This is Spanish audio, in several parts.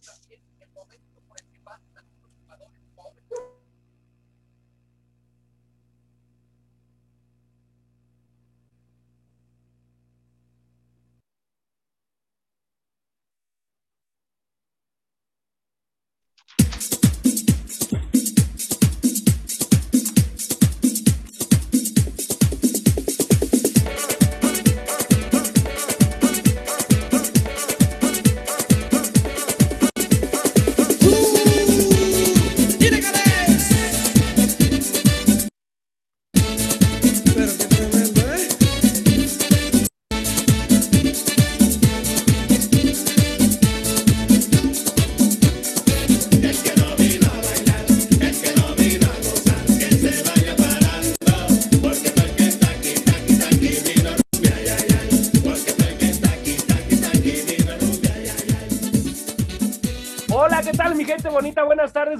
también el momento por el que pasan los jugadores pobres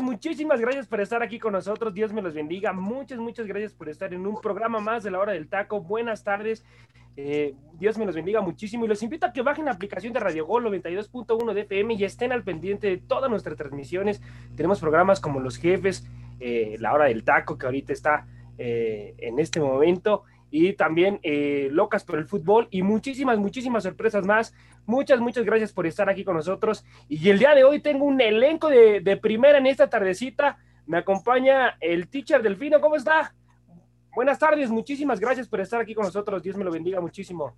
muchísimas gracias por estar aquí con nosotros. Dios me los bendiga. Muchas, muchas gracias por estar en un programa más de la hora del taco. Buenas tardes. Eh, Dios me los bendiga muchísimo y los invito a que bajen la aplicación de Radio Gol 92.1 de y estén al pendiente de todas nuestras transmisiones. Tenemos programas como Los Jefes, eh, La Hora del Taco, que ahorita está eh, en este momento, y también Locas por el Fútbol y muchísimas, muchísimas sorpresas más. Muchas, muchas gracias por estar aquí con nosotros. Y el día de hoy tengo un elenco de, de primera en esta tardecita. Me acompaña el teacher Delfino. ¿Cómo está? Buenas tardes, muchísimas gracias por estar aquí con nosotros. Dios me lo bendiga muchísimo.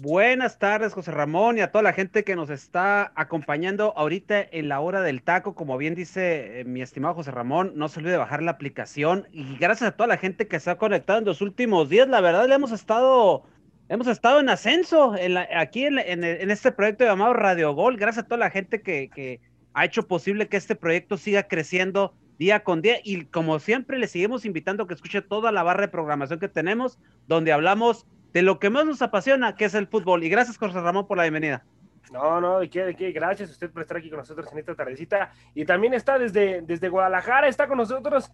Buenas tardes, José Ramón, y a toda la gente que nos está acompañando ahorita en la hora del taco. Como bien dice eh, mi estimado José Ramón, no se olvide bajar la aplicación. Y gracias a toda la gente que se ha conectado en los últimos días. La verdad, le hemos estado hemos estado en ascenso en aquí en, este proyecto llamado Radio Gol, gracias a toda la gente que, ha hecho posible que este proyecto siga creciendo día con día y como siempre le seguimos invitando a que escuche toda la barra de programación que tenemos, donde hablamos de lo que más nos apasiona, que es el fútbol. Y gracias, José Ramón, por la bienvenida. No, no, de qué, de qué, gracias a usted por estar aquí con nosotros en esta tardecita. Y también está desde, desde Guadalajara, está con nosotros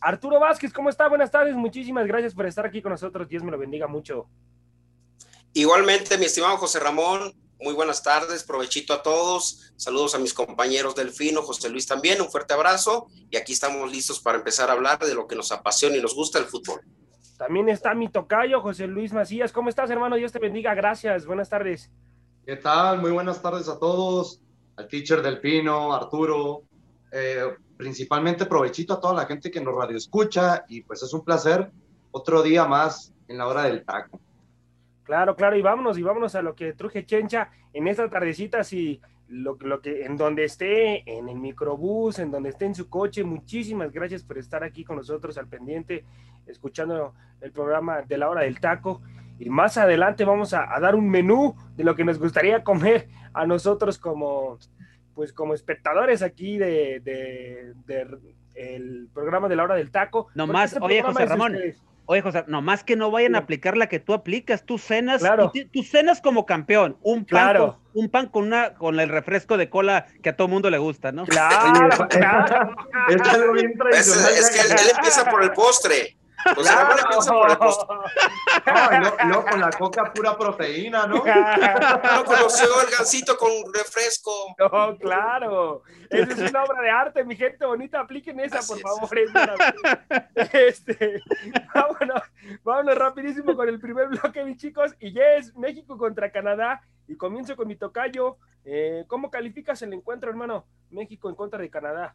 Arturo Vázquez. ¿Cómo está? Buenas tardes, muchísimas gracias por estar aquí con nosotros. Dios me lo bendiga mucho. Igualmente, mi estimado José Ramón, muy buenas tardes, provechito a todos, saludos a mis compañeros Delfino, José Luis también, un fuerte abrazo y aquí estamos listos para empezar a hablar de lo que nos apasiona y nos gusta el fútbol. También está mi tocayo, José Luis Macías. ¿Cómo estás, hermano? Dios te bendiga. Gracias. Buenas tardes. ¿Qué tal? Muy buenas tardes a todos. Al teacher Delfino, Arturo. Eh, principalmente provechito a toda la gente que nos radio escucha y pues es un placer otro día más en la hora del taco. Claro, claro, y vámonos, y vámonos a lo que truje Chencha en esta tardecita, si lo, lo, que, en donde esté, en el microbús, en donde esté en su coche, muchísimas gracias por estar aquí con nosotros al pendiente, escuchando el programa de la hora del taco. Y más adelante vamos a, dar un menú de lo que nos gustaría comer a nosotros como, pues como espectadores aquí de, de, el programa de la hora del taco. No más, este oye José Ramón. Oye, José, nomás que no vayan a aplicar la que tú aplicas, tú cenas, tú, cenas como campeón, un pan, con, un pan con una con el refresco de cola que a todo mundo le gusta, ¿no? Claro, claro. es, algo bien tradicional. Es, que él empieza por el postre. Pues claro. no, no, con la coca pura proteína, ¿no? No conoció el gancito con refresco. No, claro. Esa es una obra de arte, mi gente bonita. Apliquen esa, por favor. Este, vámonos, vámonos rapidísimo con el primer bloque, mis chicos. Y ya es México contra Canadá. Y comienzo con mi tocayo. Eh, ¿Cómo calificas el encuentro, hermano? México en contra de Canadá.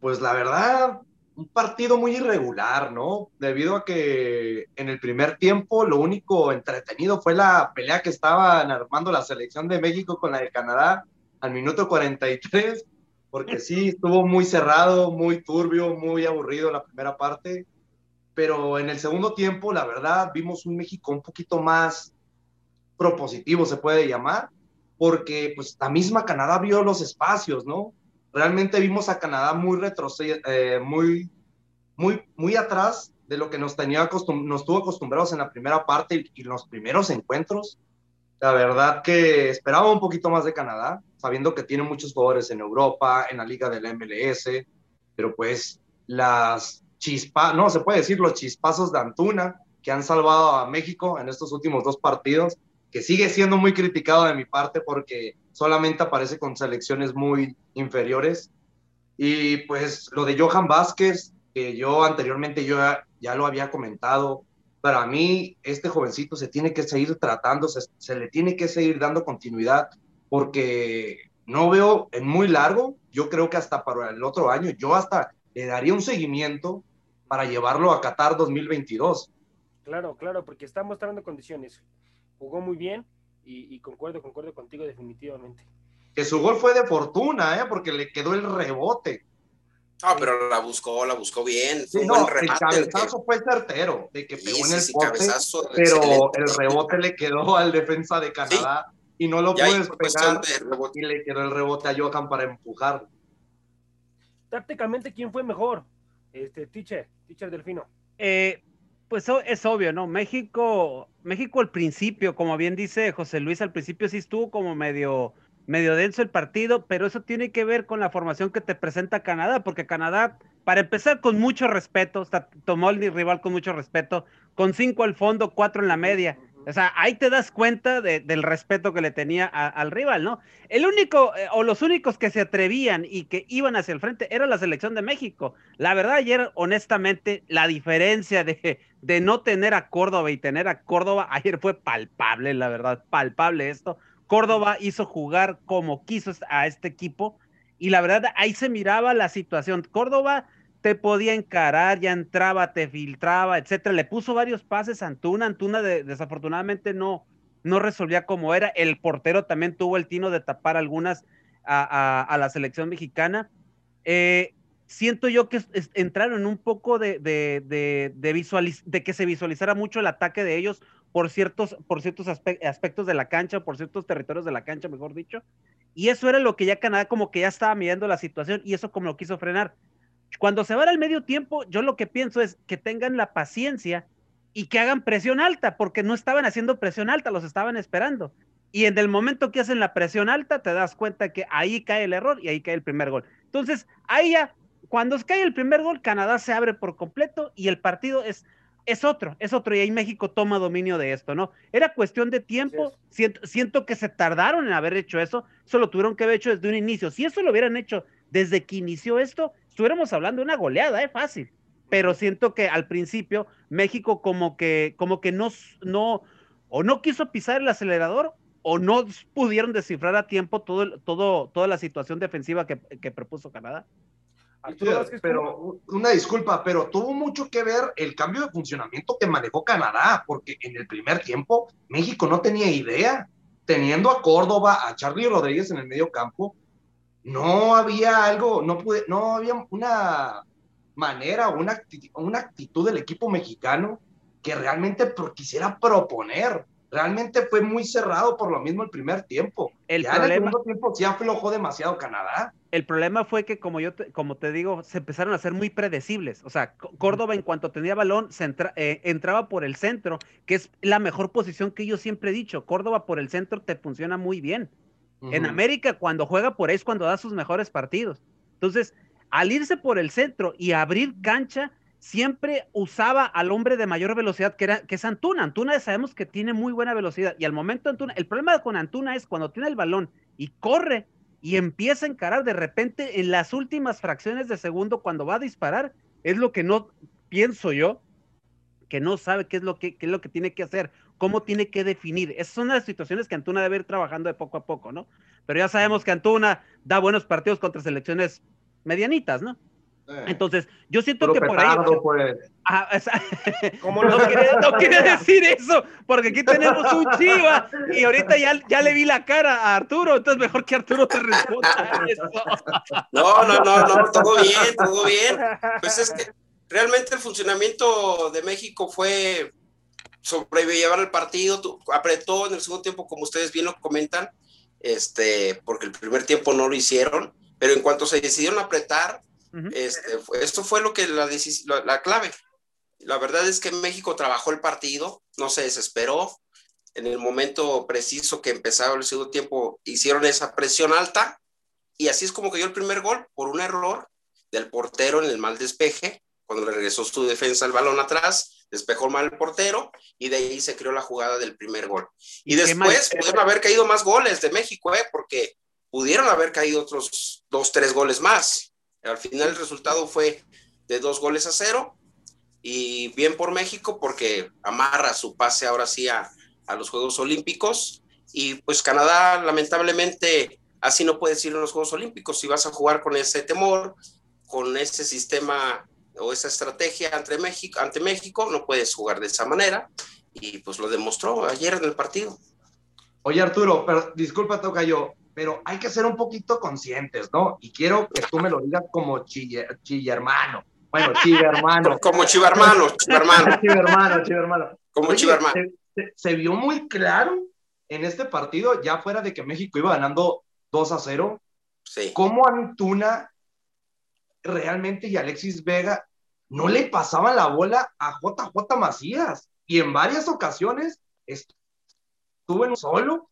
Pues la verdad, un partido muy irregular, ¿no? Debido a que en el primer tiempo lo único entretenido fue la pelea que estaban armando la selección de México con la de Canadá al minuto 43, porque sí, estuvo muy cerrado, muy turbio, muy aburrido la primera parte, pero en el segundo tiempo, la verdad, vimos un México un poquito más propositivo, se puede llamar, porque pues la misma Canadá vio los espacios, ¿no? Realmente vimos a Canadá muy retrocedido, eh, muy, muy, muy atrás de lo que nos, tenía nos tuvo acostumbrados en la primera parte y, los primeros encuentros. La verdad que esperaba un poquito más de Canadá, sabiendo que tiene muchos jugadores en Europa, en la liga del MLS, pero pues las chispas, no se puede decir los chispazos de Antuna que han salvado a México en estos últimos dos partidos, que sigue siendo muy criticado de mi parte porque solamente aparece con selecciones muy inferiores. Y pues lo de Johan Vázquez, que yo anteriormente yo ya, lo había comentado, para mí este jovencito se tiene que seguir tratando, se, se le tiene que seguir dando continuidad porque no veo en muy largo, yo creo que hasta para el otro año, yo hasta le daría un seguimiento para llevarlo a Qatar 2022. Claro, claro, porque está mostrando condiciones. Jugó muy bien y, concuerdo, concuerdo contigo definitivamente. Que su gol fue de fortuna, ¿eh? porque le quedó el rebote. Ah, pero la buscó, la buscó bien. Sí, no, el cabezazo fue certero, de que pegó en el poste, pero el rebote le quedó al defensa de Canadá y no lo puedes pegar y le quedó el rebote a Johan para empujar. Tácticamente, ¿quién fue mejor? Este, teacher, teacher Delfino. Eh, pues es obvio, ¿no? México, México al principio, como bien dice José Luis, al principio sí estuvo como medio, medio denso el partido, pero eso tiene que ver con la formación que te presenta Canadá, porque Canadá, para empezar con mucho respeto, tomó el rival con mucho respeto, con cinco al fondo, cuatro en la media. O sea, ahí te das cuenta del respeto que le tenía al rival, ¿no? El único, eh, o los únicos que se atrevían y que iban hacia el frente era la selección de México. La verdad, ayer, honestamente, la diferencia de, de no tener a Córdoba y tener a Córdoba, ayer fue palpable, la verdad, palpable esto. Córdoba hizo jugar como quiso a este equipo y la verdad, ahí se miraba la situación. Córdoba te podía encarar, ya entraba, te filtraba, etcétera. Le puso varios pases a Antuna. Antuna desafortunadamente no, no resolvía como era. El portero también tuvo el tino de tapar algunas a, la selección mexicana. Eh, siento yo que entraron en un poco de, de, de, de, que se visualizara mucho el ataque de ellos por ciertos, por ciertos aspectos de la cancha, por ciertos territorios de la cancha, mejor dicho. Y eso era lo que ya Canadá como que ya estaba mirando la situación y eso como lo quiso frenar. Cuando se va al medio tiempo, yo lo que pienso es que tengan la paciencia y que hagan presión alta, porque no estaban haciendo presión alta, los estaban esperando. Y en el momento que hacen la presión alta, te das cuenta que ahí cae el error y ahí cae el primer gol. Entonces, ahí ya, cuando cae el primer gol, Canadá se abre por completo y el partido es, es otro, es otro, y ahí México toma dominio de esto, ¿no? Era cuestión de tiempo, siento, siento que se tardaron en haber hecho eso, eso lo tuvieron que haber hecho desde un inicio. Si eso lo hubieran hecho desde que inició esto, estuviéramos hablando de una goleada, es ¿eh? fácil. Pero siento que al principio México como que, como que no, no, o no quiso pisar el acelerador o no pudieron descifrar a tiempo todo, todo, toda la situación defensiva que, que propuso Canadá. pero una disculpa, pero tuvo mucho que ver el cambio de funcionamiento que manejó Canadá, porque en el primer tiempo México no tenía idea. Teniendo a Córdoba, a Charlie Rodríguez en el medio campo, no había algo, no, pude, no había una manera una, una actitud del equipo mexicano que realmente quisiera proponer. Realmente fue muy cerrado por lo mismo el primer tiempo. El problema, en el segundo tiempo sí aflojó demasiado Canadá. El problema fue que, como yo te, como te digo, se empezaron a ser muy predecibles. O sea, Córdoba en cuanto tenía balón, se eh, entraba por el centro, que es la mejor posición que yo siempre he dicho. Córdoba por el centro te funciona muy bien. En América, cuando juega por ahí es cuando da sus mejores partidos. Entonces, al irse por el centro y abrir cancha, siempre usaba al hombre de mayor velocidad, que, era, que es Antuna. Antuna sabemos que tiene muy buena velocidad. Y al momento Antuna, el problema con Antuna es cuando tiene el balón y corre y empieza a encarar de repente en las últimas fracciones de segundo cuando va a disparar, es lo que no pienso yo, que no sabe qué es lo que, qué es lo que tiene que hacer cómo tiene que definir. Esas son las situaciones que Antuna debe ir trabajando de poco a poco, ¿no? Pero ya sabemos que Antuna da buenos partidos contra selecciones medianitas, ¿no? Eh. Entonces, yo siento que por ahí. Pues. Ah, no, quiere, decir eso, porque aquí tenemos un chiva y ahorita ya, ya le vi la cara a Arturo, entonces mejor que Arturo te responda eso. No, no, no, no, todo bien, todo bien. Pues es que realmente el funcionamiento de México fue sobrellevar el partido, apretó en el segundo tiempo, como ustedes bien lo comentan, este, porque el primer tiempo no lo hicieron, pero en cuanto se decidieron apretar, este, esto fue lo que la, la, clave. La verdad es que México trabajó el partido, no se desesperó. En el momento preciso que empezaba el segundo tiempo, hicieron esa presión alta y así es como cayó el primer gol por un error del portero en el mal despeje, cuando le regresó su defensa el balón atrás despejó mal el portero y de ahí se creó la jugada del primer gol. Y, después pudieron haber caído más goles de México, ¿eh? porque pudieron haber caído otros dos, tres goles más. Al final el resultado fue de dos goles a cero y bien por México porque amarra su pase ahora sí a, a los Juegos Olímpicos y pues Canadá lamentablemente así no puedes ir a los Juegos Olímpicos si vas a jugar con ese temor, con ese sistema o esa estrategia ante México, ante México, no puedes jugar de esa manera y pues lo demostró ayer en el partido. Oye Arturo, pero, disculpa toca yo, pero hay que ser un poquito conscientes, ¿no? Y quiero que tú me lo digas como chille, hermano. Bueno, hermano. como chivermano, chivermano. chivermano, hermano. Como chivermano. Se, se, vio muy claro en este partido, ya fuera de que México iba ganando 2 a 0, sí. cómo Antuna realmente y Alexis Vega no le pasaban la bola a JJ Macías. Y en varias ocasiones estuvo en solo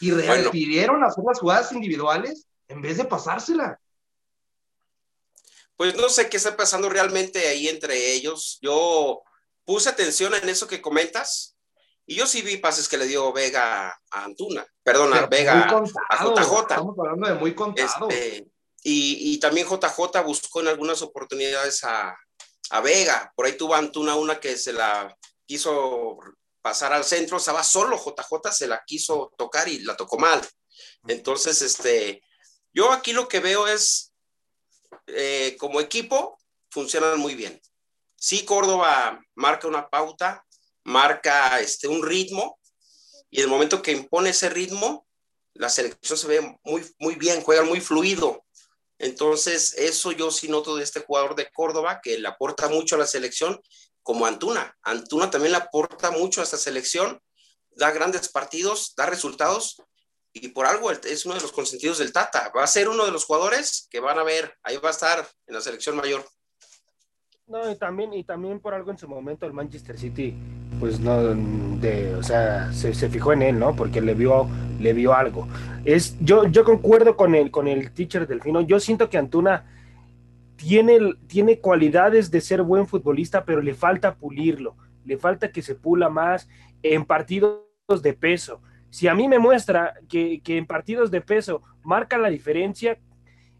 y pidieron hacer las jugadas individuales en vez de pasársela. Pues no sé qué está pasando realmente ahí entre ellos. Yo puse atención en eso que comentas y yo sí vi pases que le dio Vega a Antuna, perdona, Vega a JJ. Estamos hablando de muy contado. Este, y, también JJ buscó en algunas oportunidades a, a Vega. Por ahí tuvo Antuna una que se la quiso pasar al centro, estaba solo JJ, se la quiso tocar y la tocó mal. Entonces, este, yo aquí lo que veo es, eh, como equipo, funcionan muy bien. Sí, Córdoba marca una pauta, marca este, un ritmo, y el momento que impone ese ritmo, la selección se ve muy, muy bien, juega muy fluido. Entonces, eso yo sí noto de este jugador de Córdoba, que le aporta mucho a la selección, como Antuna. Antuna también le aporta mucho a esta selección, da grandes partidos, da resultados, y por algo es uno de los consentidos del Tata. Va a ser uno de los jugadores que van a ver, ahí va a estar en la selección mayor. No, y también, y también por algo en su momento el Manchester City, pues no, de, o sea, se, se, fijó en él, ¿no? Porque le vio, le vio algo. Es, yo, yo concuerdo con el, con el teacher Delfino. Yo siento que Antuna tiene, tiene cualidades de ser buen futbolista, pero le falta pulirlo, le falta que se pula más en partidos de peso. Si a mí me muestra que, que en partidos de peso marca la diferencia,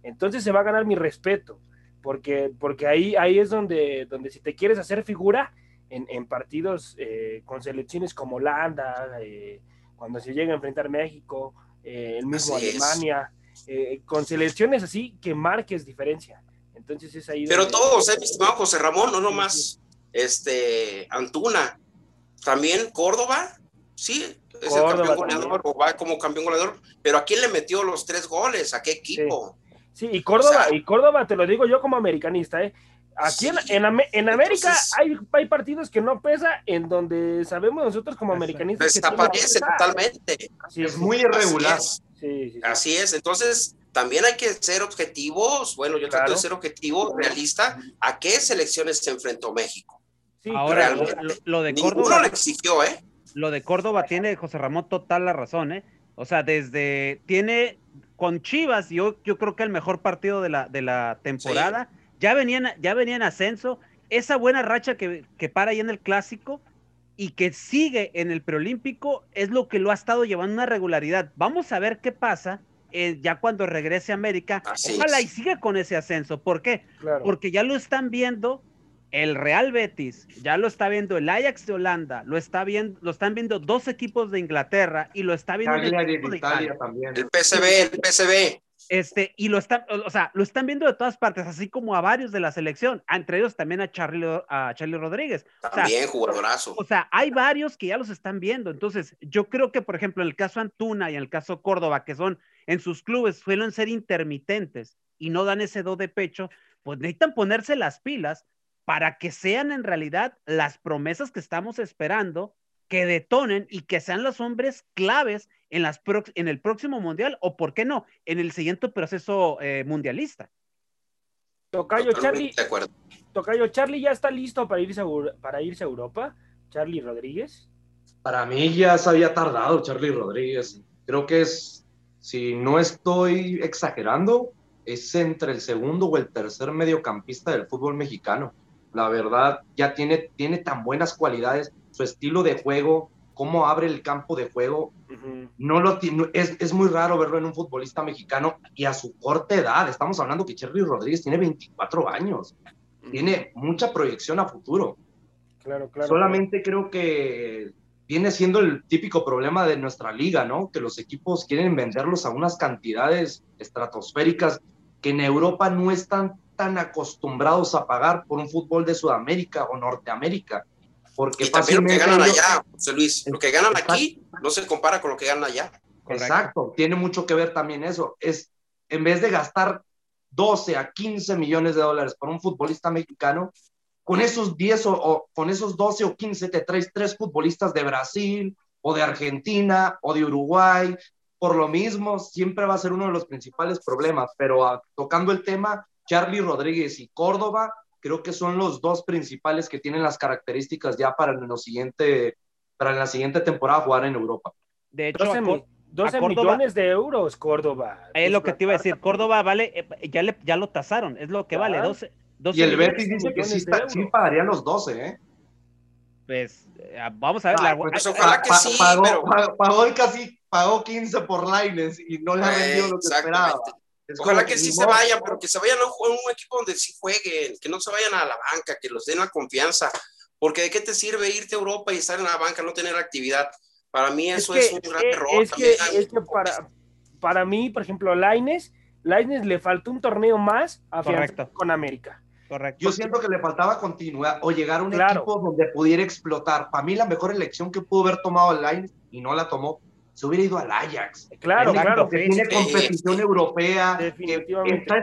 entonces se va a ganar mi respeto porque, porque ahí, ahí es donde, donde si te quieres hacer figura en, en partidos eh, con selecciones como Holanda, eh, cuando se llega a enfrentar México, eh, el mismo Alemania, con selecciones así que marques diferencia. Entonces es ahí. Pero todos, eh, mi estimado José Ramón, no nomás este, Antuna, también Córdoba, sí, es el campeón goleador, o va como campeón goleador, pero ¿a quién le metió los tres goles? ¿A qué equipo? Sí, y Córdoba, y Córdoba, te lo digo yo como americanista, ¿eh? Aquí en, en, América hay, hay, partidos que no pesa, en donde sabemos nosotros como americanistas. Desaparece totalmente. es, muy irregular. Así es. Entonces, también hay que ser objetivos. Bueno, yo trato de ser objetivo, realista. ¿A qué selecciones se enfrentó México? Ahora, lo, de Córdoba. lo exigió, ¿eh? Lo de Córdoba tiene José Ramón total la razón, ¿eh? O sea, desde. Tiene con Chivas, yo, yo creo que el mejor partido de la, de la temporada. Ya, venían, ya venía en ascenso. Esa buena racha que, que para ahí en el clásico y que sigue en el preolímpico es lo que lo ha estado llevando una regularidad. Vamos a ver qué pasa eh, ya cuando regrese a América. Ojalá y siga con ese ascenso. ¿Por qué? Porque ya lo están viendo el Real Betis, ya lo está viendo el Ajax de Holanda, lo está viendo, lo están viendo dos equipos de Inglaterra y lo está viendo el, de Italia, también. el PSV, el PSV. Este, y lo están, o sea, lo están viendo de todas partes, así como a varios de la selección, entre ellos también a Charlie, a Charlie Rodríguez. También, jugadorazo. O sea, hay varios que ya los están viendo. Entonces, yo creo que, por ejemplo, en el caso Antuna y en el caso Córdoba, que son en sus clubes, suelen ser intermitentes y no dan ese do de pecho, pues necesitan ponerse las pilas para que sean en realidad las promesas que estamos esperando, que detonen y que sean los hombres claves en, las en el próximo mundial o, ¿por qué no?, en el siguiente proceso eh, mundialista. Tocayo Charlie, Tocayo Charlie ya está listo para irse, a, para irse a Europa. Charlie Rodríguez. Para mí ya se había tardado Charlie Rodríguez. Creo que es, si no estoy exagerando, es entre el segundo o el tercer mediocampista del fútbol mexicano La verdad, ya tiene, tiene tan buenas cualidades, su estilo de juego, cómo abre el campo de juego. No lo es, es, muy raro verlo en un futbolista mexicano y a su corta edad. Estamos hablando que Cherry Rodríguez tiene 24 años. Tiene mucha proyección a futuro. Claro, claro. Solamente creo que viene siendo el típico problema de nuestra liga, ¿no? Que los equipos quieren venderlos a unas cantidades estratosféricas que en Europa no están tan acostumbrados a pagar por un fútbol de Sudamérica o Norteamérica. Porque y también lo que ganan allá, José Luis, lo que ganan aquí no se compara con lo que ganan allá. Exacto, tiene mucho que ver también eso. Es en vez de gastar 12 a 15 millones de dólares por un futbolista mexicano, con esos 10 o, con esos 12 o 15 te traes tres futbolistas de Brasil o de Argentina o de Uruguay. Por lo mismo, siempre va a ser uno de los principales problemas, pero ah, tocando el tema, Charlie Rodríguez y Córdoba, creo que son los dos principales que tienen las características ya para, lo siguiente, para la siguiente temporada jugar en Europa. De hecho, 12, millones de euros Córdoba. Es lo que te iba a decir, Córdoba vale, eh, ya, le, ya lo tasaron, es lo que vale, 12, y el Betis dice que sí, pagarían los 12, ¿eh? Pues eh, vamos a ver. la... pues ojalá que sí, pagó, pero... pagó, casi pagó 15 por Lines y no le ha vendido lo que esperaba. Ojalá que sí se vayan, pero que se vayan a un, un, equipo donde sí jueguen, que no se vayan a la banca, que los den la confianza. Porque de qué te sirve irte a Europa y estar en la banca, no tener actividad. Para mí eso es, un gran error. Es que, es que para, para mí, por ejemplo, Laines, Laines le faltó un torneo más a con América. Correcto. Yo siento que le faltaba continuidad o llegar a un equipo donde pudiera explotar. Para mí la mejor elección que pudo haber tomado el Line y no la tomó, se hubiera ido al Ajax. Claro, claro. Que tiene competición europea, que está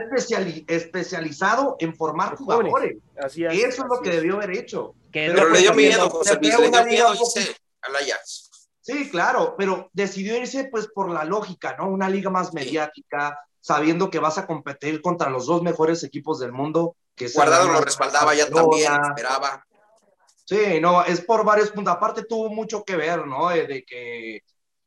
especializado en formar jugadores. Así es, Eso es lo que debió haber hecho. Pero, le dio miedo, José Luis, le dio miedo irse al Ajax. Sí, claro, pero decidió irse pues por la lógica, ¿no? Una liga más mediática, sabiendo que vas a competir contra los dos mejores equipos del mundo. Que Guardado lo respaldaba ya también, esperaba. Sí, no, es por varios puntos. Aparte tuvo mucho que ver, ¿no? De, que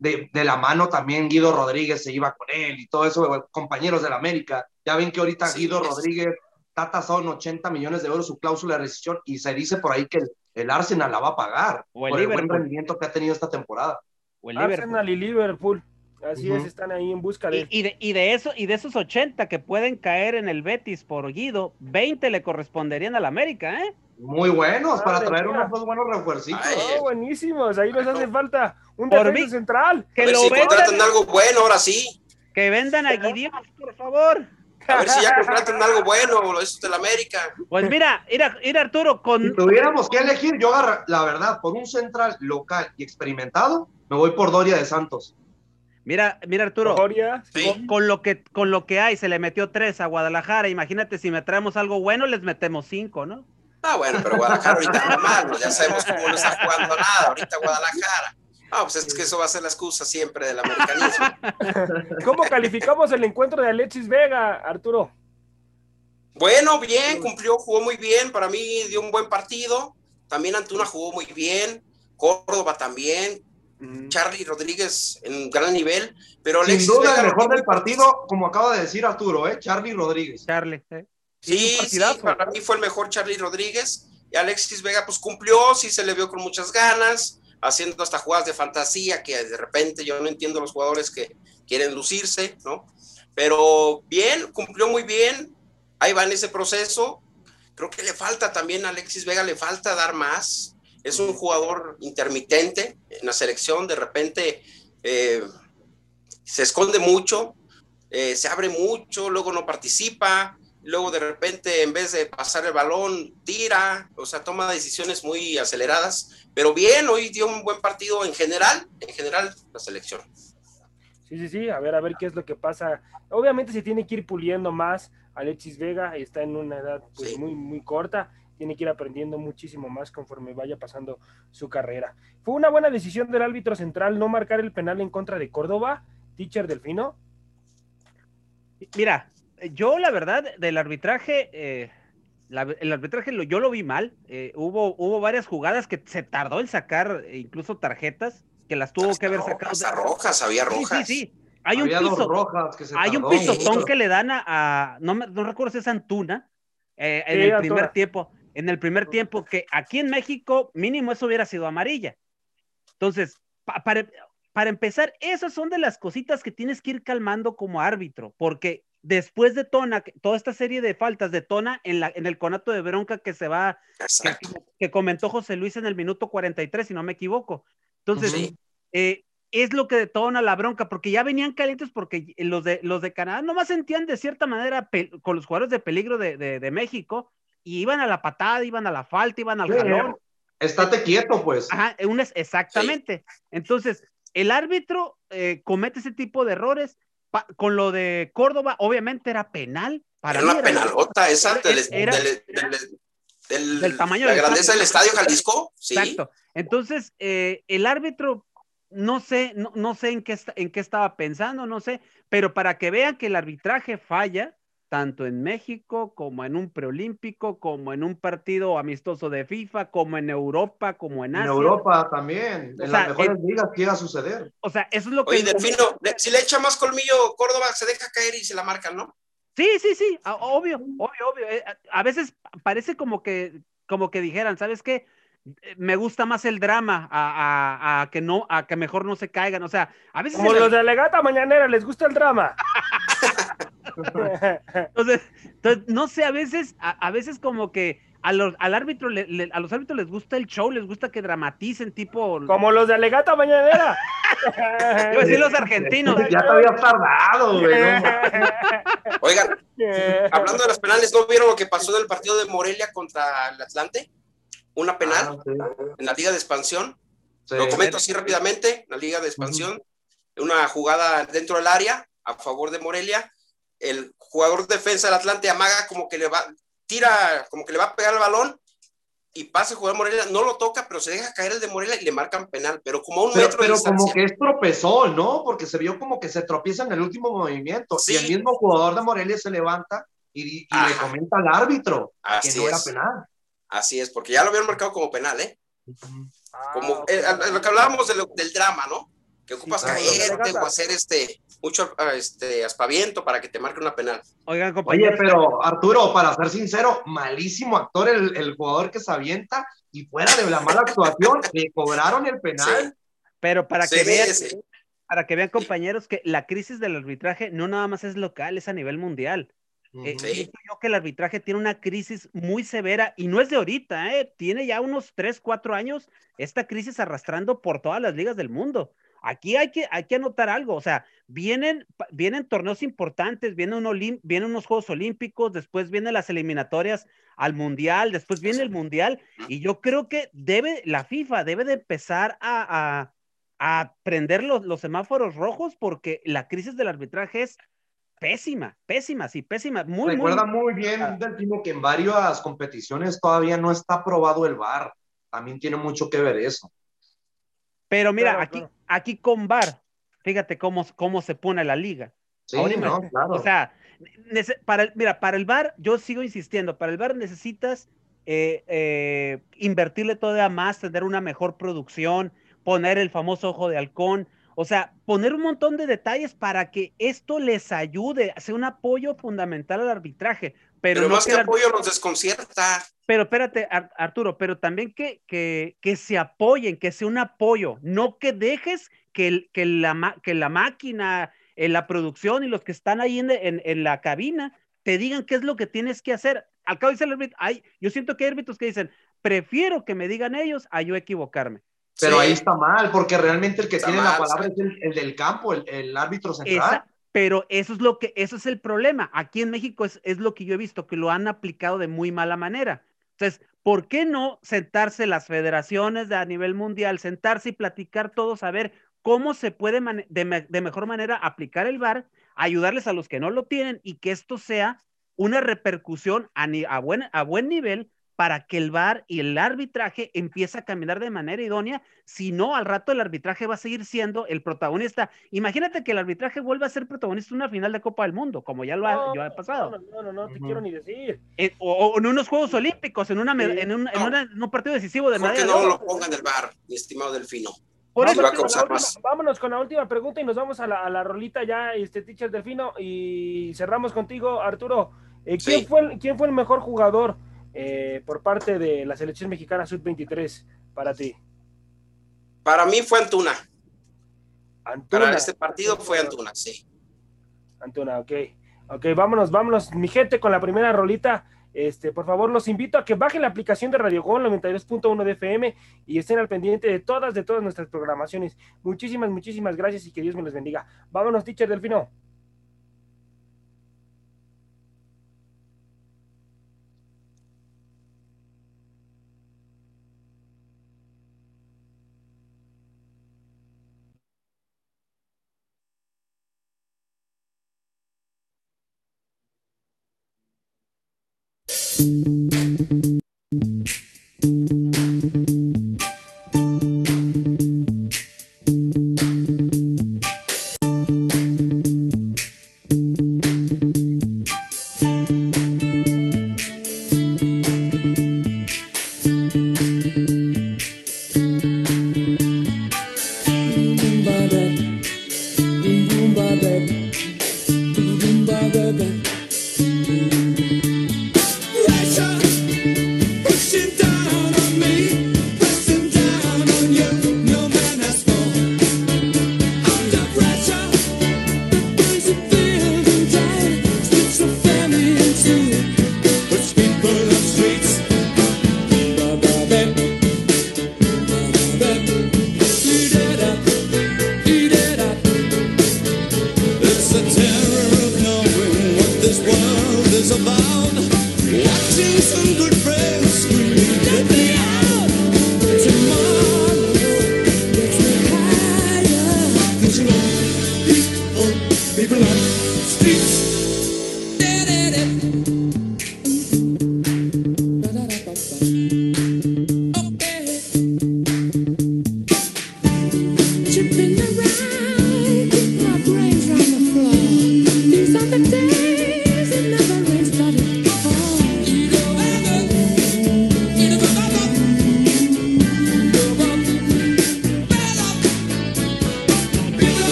de, de, la mano también Guido Rodríguez se iba con él y todo eso, compañeros de la América. Ya ven que ahorita Guido Rodríguez está tasado en 80 millones de euros su cláusula de rescisión y se dice por ahí que el, el Arsenal la va a pagar o el por el buen rendimiento que ha tenido esta temporada. O el Arsenal y Liverpool. Así es, están ahí en busca de... Y, de, y de eso, y de esos 80 que pueden caer en el Betis por Guido, 20 le corresponderían al América, ¿eh? Muy buenos, para traer unos dos buenos refuercitos. Oh, buenísimos, ahí nos hace falta un defensa central. Que lo si vendan, algo bueno, ahora sí. Que vendan a Guido, por favor. A ver si ya contratan algo bueno, eso del América. Pues mira, mira, mira Arturo, con... Si tuviéramos que elegir, yo agarro, la verdad, por un central local y experimentado, me voy por Doria de Santos. Mira, mira Arturo, con, lo que, con lo que hay, se le metió tres a Guadalajara. Imagínate si me traemos algo bueno, les metemos cinco, ¿no? Ah, bueno, pero Guadalajara ahorita no malo, ya sabemos cómo no está jugando nada, ahorita Guadalajara. Ah, pues es que eso va a ser la excusa siempre del americanismo. ¿Cómo calificamos el encuentro de Alexis Vega, Arturo? Bueno, bien, cumplió, jugó muy bien, para mí dio un buen partido. También Antuna jugó muy bien, Córdoba también, Charlie Rodríguez en gran nivel, pero Sin duda el mejor del partido, como acaba de decir Arturo, ¿eh? Charlie Rodríguez. Charlie, ¿eh? Sí, sí, para mí fue el mejor Charlie Rodríguez. Y Alexis Vega, pues cumplió, sí se le vio con muchas ganas, haciendo hasta jugadas de fantasía, que de repente yo no entiendo los jugadores que quieren lucirse, ¿no? Pero bien, cumplió muy bien, ahí va en ese proceso. Creo que le falta también a Alexis Vega, le falta dar más, es un jugador intermitente en la selección, de repente eh, se esconde mucho, eh, se abre mucho, luego no participa, luego de repente en vez de pasar el balón tira, o sea, toma decisiones muy aceleradas, pero bien, hoy dio un buen partido en general, en general la selección. Sí, sí, sí, a ver, a ver qué es lo que pasa. Obviamente se tiene que ir puliendo más Alexis Vega, está en una edad pues, muy, muy corta, tiene que ir aprendiendo muchísimo más conforme vaya pasando su carrera. ¿Fue una buena decisión del árbitro central no marcar el penal en contra de Córdoba, teacher Delfino? Mira, yo la verdad del arbitraje, eh, el arbitraje lo, yo lo vi mal. Eh, hubo, hubo varias jugadas que se tardó en sacar eh, incluso tarjetas que las tuvo que haber sacado. Hasta rojas, había rojas. Sí, sí, sí. Hay un piso, rojas que se hay un pisotón que le dan a, no, no recuerdo si es Antuna, en el primer tiempo en el primer tiempo, que aquí en México mínimo eso hubiera sido amarilla. Entonces, para, para empezar, esas son de las cositas que tienes que ir calmando como árbitro, porque después de Tona, toda esta serie de faltas de Tona en, la, en el conato de bronca que se va, que, comentó José Luis en el minuto 43, si no me equivoco. Entonces, eh, es lo que detona la bronca, porque ya venían calientes porque los de, los de Canadá nomás sentían de cierta manera con los jugadores de peligro de, de, México y iban a la patada, iban a la falta, iban al jalón. Estate quieto, pues. Ajá, exactamente. Entonces, el árbitro eh, comete ese tipo de errores. con lo de Córdoba, obviamente era penal. Para era una penalota esa del, del, tamaño la grandeza del estadio Jalisco. Exacto. Entonces, eh, el árbitro no sé, no, no sé en qué, en qué estaba pensando, no sé, pero para que vean que el arbitraje falla, tanto en México como en un preolímpico, como en un partido amistoso de FIFA, como en Europa, como en Asia. En Europa también, en las mejores ligas iba a suceder. O sea, eso es lo que... Oye, Delfino, si le echa más colmillo Córdoba, se deja caer y se la marcan, ¿no? Sí, sí, sí, obvio, obvio, obvio. Eh, a veces parece como que, como que dijeran, ¿sabes qué? Eh, me gusta más el drama a, que no, a que mejor no se caigan. O sea, a veces. Como los de Legata Mañanera, les gusta el drama. entonces, no sé, a veces, a, veces como que a los, al árbitro, a los árbitros les gusta el show, les gusta que dramaticen, tipo. Como los de Legata Mañanera. Yo decir los argentinos. Ya te había tardado, güey. Oigan, hablando de las penales, ¿no vieron lo que pasó en el partido de Morelia contra el Atlante? una penal ah, en la Liga de Expansión. Lo comento así rápidamente, la Liga de Expansión, una jugada dentro del área a favor de Morelia. El jugador de defensa del Atlante amaga como que le va, tira, como que le va a pegar el balón y pasa el jugador Morelia, no lo toca, pero se deja caer el de Morelia y le marcan penal, pero como a un metro pero como que es tropezón, ¿no? Porque se vio como que se tropieza en el último movimiento y el mismo jugador de Morelia se levanta y, le comenta al árbitro que no era penal. Así es, porque ya lo habían marcado como penal, ¿eh? Como eh, lo que hablábamos del drama, ¿no? Que ocupas caerte o hacer este mucho ah, este aspaviento para que te marque una penal. Oigan, Oye, pero Arturo, para ser sincero, malísimo actor el, jugador que se avienta y fuera de la mala actuación, le cobraron el penal. Pero para que vean, para que vean compañeros que la crisis del arbitraje no nada más es local, es a nivel mundial. Eh, yo que el arbitraje tiene una crisis muy severa y no es de ahorita, ¿eh? tiene ya unos 3, 4 años esta crisis arrastrando por todas las ligas del mundo. Aquí hay que, hay que anotar algo, o sea, vienen, vienen torneos importantes, vienen, vienen unos Juegos Olímpicos, después vienen las eliminatorias al Mundial, después viene el Mundial y yo creo que debe, la FIFA debe de empezar a, a, a prender los, los semáforos rojos porque la crisis del arbitraje es pésima, pésima, sí, pésima. Muy, Recuerda muy, bien, ah. Delfino, que en varias competiciones todavía no está aprobado el VAR. También tiene mucho que ver eso. Pero mira, aquí, aquí con VAR, fíjate cómo, cómo se pone la liga. Sí, no, claro. O sea, para, mira, para el VAR, yo sigo insistiendo, para el VAR necesitas eh, eh, invertirle todavía más, tener una mejor producción, poner el famoso ojo de halcón, o sea, poner un montón de detalles para que esto les ayude, sea un apoyo fundamental al arbitraje. Pero, más que, apoyo nos desconcierta. Pero espérate, Arturo, pero también que, que, que, se apoyen, que sea un apoyo, no que dejes que, que, la, que la máquina, en la producción y los que están ahí en, en, la cabina te digan qué es lo que tienes que hacer. Al cabo dice el árbitro, yo siento que hay árbitros que dicen, prefiero que me digan ellos a yo equivocarme. Pero ahí está mal, porque realmente el que tiene la palabra es el, del campo, el, árbitro central. Pero eso es lo que, eso es el problema. Aquí en México es, es lo que yo he visto, que lo han aplicado de muy mala manera. Entonces, ¿por qué no sentarse las federaciones de, a nivel mundial, sentarse y platicar todos a ver cómo se puede de, mejor manera aplicar el VAR, ayudarles a los que no lo tienen y que esto sea una repercusión a buen nivel para que el VAR y el arbitraje empiece a caminar de manera idónea, si no, al rato el arbitraje va a seguir siendo el protagonista. Imagínate que el arbitraje vuelva a ser protagonista en una final de Copa del Mundo, como ya lo ha, pasado. No, no, no, no, te quiero ni decir. Eh, o, en unos Juegos Olímpicos, en, una, en, un, en, un partido decisivo de manera. que no lo pongan el VAR, mi estimado Delfino. Por eso, vámonos con la última pregunta y nos vamos a la, a la rolita ya, este teacher Delfino, y cerramos contigo, Arturo. Eh, ¿quién, fue ¿Quién fue el mejor jugador? Eh, por parte de la selección mexicana sub-23 para ti? Para mí fue Antuna. Antuna. Para este partido fue Antuna, sí. Antuna, ok. Ok, vámonos, vámonos, mi gente, con la primera rolita. Este, por favor, los invito a que bajen la aplicación de Radio Gol 92.1 de FM y estén al pendiente de todas, de todas nuestras programaciones. Muchísimas, muchísimas gracias y que Dios me los bendiga. Vámonos, teacher Delfino.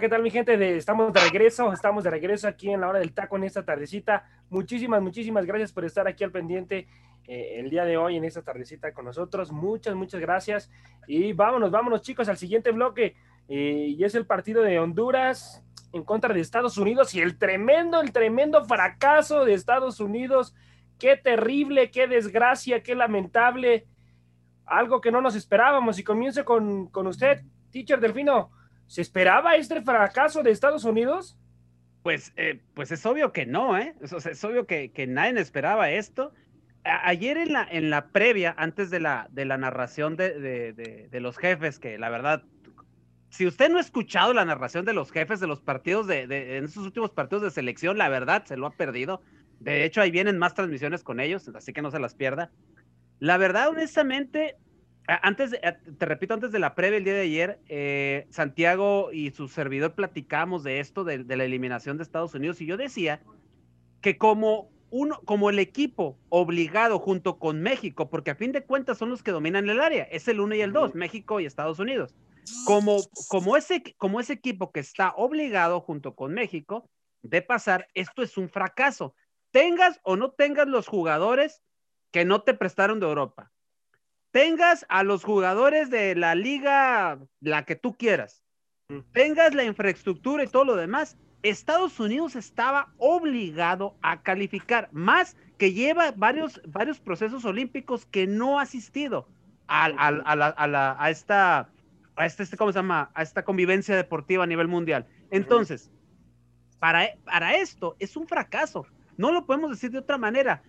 ¿Qué tal mi gente? estamos de regreso, estamos de regreso aquí en la hora del taco en esta tardecita. Muchísimas, muchísimas gracias por estar aquí al pendiente eh, el día de hoy en esta tardecita con nosotros. Muchas, muchas gracias. Y vámonos, vámonos chicos al siguiente bloque. Eh, y es el partido de Honduras en contra de Estados Unidos y el tremendo, el tremendo fracaso de Estados Unidos qué terrible, qué desgracia, qué lamentable, algo que no nos esperábamos. Y comienzo con, con usted, teacher Delfino. ¿Se esperaba este fracaso de Estados Unidos? Pues, eh, pues es obvio que no, ¿eh? Es, obvio que, que, nadie esperaba esto. ayer en la, en la previa, antes de la, de la narración de, de, de, los jefes, que la verdad, si usted no ha escuchado la narración de los jefes de los partidos de, en esos últimos partidos de selección, la verdad se lo ha perdido. De hecho, ahí vienen más transmisiones con ellos, así que no se las pierda. La verdad, honestamente, antes, te repito, antes de la previa el día de ayer, eh, Santiago y su servidor platicamos de esto, de, la eliminación de Estados Unidos, y yo decía que como uno, como el equipo obligado junto con México, porque a fin de cuentas son los que dominan el área, es el uno y el dos, México y Estados Unidos. Como, como, ese, como ese equipo que está obligado junto con México de pasar, esto es un fracaso. Tengas o no tengas los jugadores que no te prestaron de Europa tengas a los jugadores de la liga, la que tú quieras, tengas la infraestructura y todo lo demás, Estados Unidos estaba obligado a calificar, más que lleva varios, varios procesos olímpicos que no ha asistido a, a, esta, a este, este, ¿cómo se llama? A esta convivencia deportiva a nivel mundial. Entonces, para, para esto es un fracaso. No lo podemos decir de otra manera.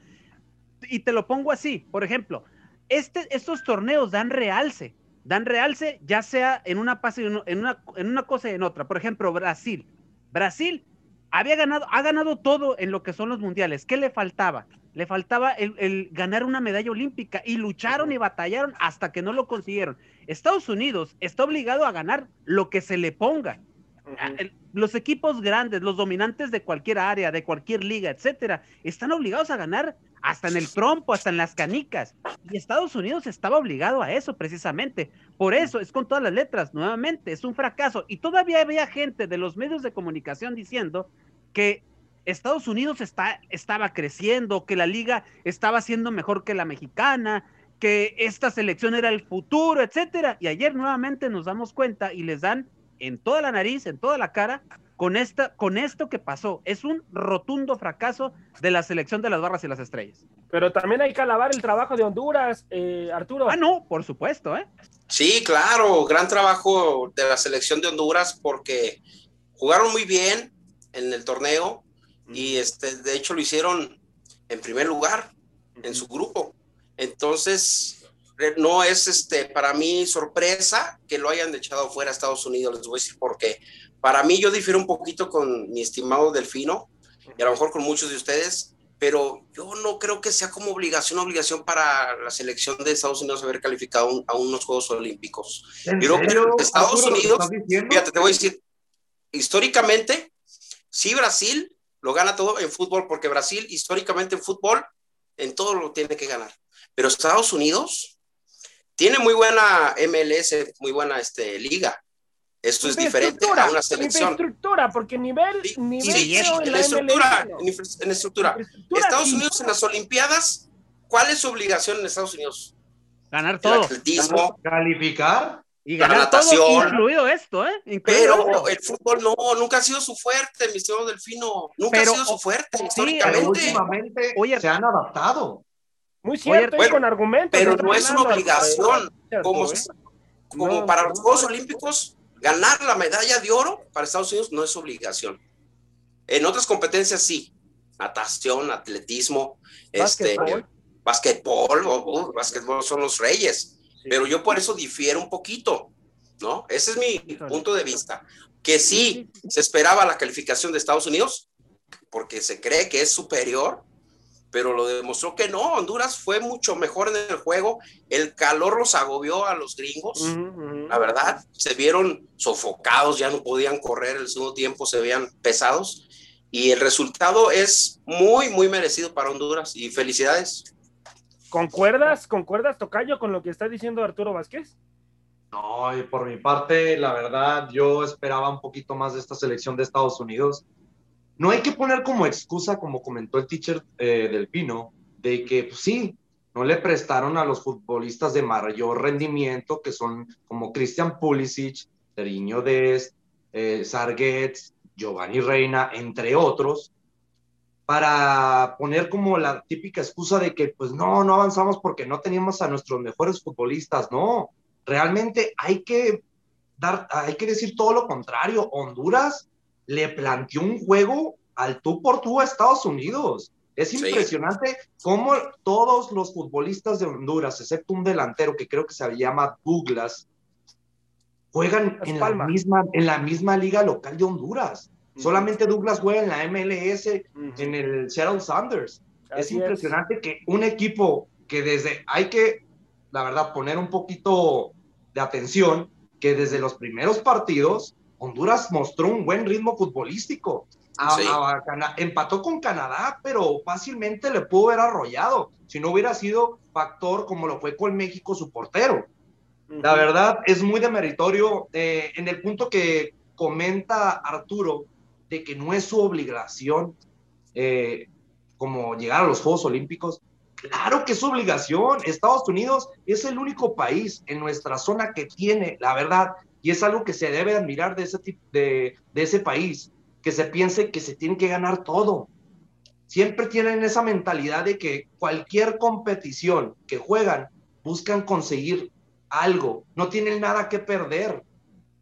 Y te lo pongo así, por ejemplo, este, estos torneos dan realce, dan realce ya sea en una, pase, en, una, en una cosa y en otra. Por ejemplo, Brasil. Brasil había ganado, ha ganado todo en lo que son los mundiales. ¿Qué le faltaba? Le faltaba el, ganar una medalla olímpica y lucharon y batallaron hasta que no lo consiguieron. Estados Unidos está obligado a ganar lo que se le ponga. Los equipos grandes, los dominantes de cualquier área, de cualquier liga, etcétera, están obligados a ganar hasta en el trompo, hasta en las canicas. Y Estados Unidos estaba obligado a eso precisamente. Por eso es con todas las letras, nuevamente, es un fracaso. Y todavía había gente de los medios de comunicación diciendo que Estados Unidos está, estaba creciendo, que la liga estaba siendo mejor que la mexicana, que esta selección era el futuro, etcétera. Y ayer nuevamente nos damos cuenta y les dan en toda la nariz, en toda la cara, con, esta, con esto que pasó. Es un rotundo fracaso de la selección de las barras y las estrellas. Pero también hay que alabar el trabajo de Honduras, eh, Arturo. Ah, no, por supuesto, ¿eh? Sí, claro, gran trabajo de la selección de Honduras porque jugaron muy bien en el torneo y este, de hecho lo hicieron en primer lugar en su grupo. Entonces, no es este, para mí sorpresa que lo hayan echado fuera a Estados Unidos, les voy a decir por qué. Para mí yo difiero un poquito con mi estimado Delfino y a lo mejor con muchos de ustedes, pero yo no creo que sea como obligación, obligación para la selección de Estados Unidos haber calificado a unos Juegos Olímpicos. Yo creo que Estados Unidos, fíjate, te voy a decir, históricamente, sí Brasil lo gana todo en fútbol, porque Brasil históricamente en fútbol, en todo lo tiene que ganar. Pero Estados Unidos tiene muy buena MLS, muy buena este, liga, esto es diferente a una selección. Infraestructura, porque nivel. nivel sí, en, la estructura, en, estructura. Estados Unidos en las Olimpiadas, ¿cuál es su obligación en Estados Unidos? Ganar todo. atletismo. Calificar. Y ganar la natación. Todo, incluido esto, ¿eh? pero el fútbol no, nunca ha sido su fuerte, mi estimado Delfino. Nunca ha sido su fuerte, históricamente. últimamente se han adaptado. Muy cierto, con argumentos. Pero no es una obligación. como, ¿eh? como para los Juegos Olímpicos, Ganar la medalla de oro para Estados Unidos no es obligación. En otras competencias sí, natación, atletismo, este, básquetbol, uh, básquetbol son los reyes, pero yo por eso difiero un poquito, ¿no? Ese es mi punto de vista, que sí se esperaba la calificación de Estados Unidos, porque se cree que es superior, pero lo demostró que no, Honduras fue mucho mejor en el juego, el calor los agobió a los gringos, la verdad, se vieron sofocados, ya no podían correr el segundo tiempo, se veían pesados, y el resultado es muy, muy merecido para Honduras, y felicidades. ¿Concuerdas, concuerdas, Tocayo, con lo que está diciendo Arturo Vázquez? No, y por mi parte, la verdad, yo esperaba un poquito más de esta selección de Estados Unidos no hay que poner como excusa, como comentó el teacher eh, del Pino, de que pues, sí, no le prestaron a los futbolistas de mayor rendimiento, que son como Christian Pulisic, Seriño Dest, eh, Giovanni Reina, entre otros, para poner como la típica excusa de que pues no, no avanzamos porque no teníamos a nuestros mejores futbolistas, no, realmente hay que dar, hay que decir todo lo contrario, Honduras le planteó un juego al tú por tú a Estados Unidos. Es impresionante cómo todos los futbolistas de Honduras, excepto un delantero que creo que se llama Douglas, juegan en la, misma, en la misma liga local de Honduras. Solamente Douglas juega en la MLS, en el Seattle Sounders. es impresionante que un equipo que desde, hay que, la verdad, poner un poquito de atención, que desde los primeros partidos, Honduras mostró un buen ritmo futbolístico. empató con Canadá, pero fácilmente le pudo haber arrollado si no hubiera sido factor como lo fue con México su portero. La verdad es muy demeritorio eh, en el punto que comenta Arturo de que no es su obligación eh, como llegar a los Juegos Olímpicos. Claro que es su obligación. Estados Unidos es el único país en nuestra zona que tiene, la verdad, y es algo que se debe admirar de ese, de, ese país, que se piense que se tiene que ganar todo. Siempre tienen esa mentalidad de que cualquier competición que juegan buscan conseguir algo, no tienen nada que perder.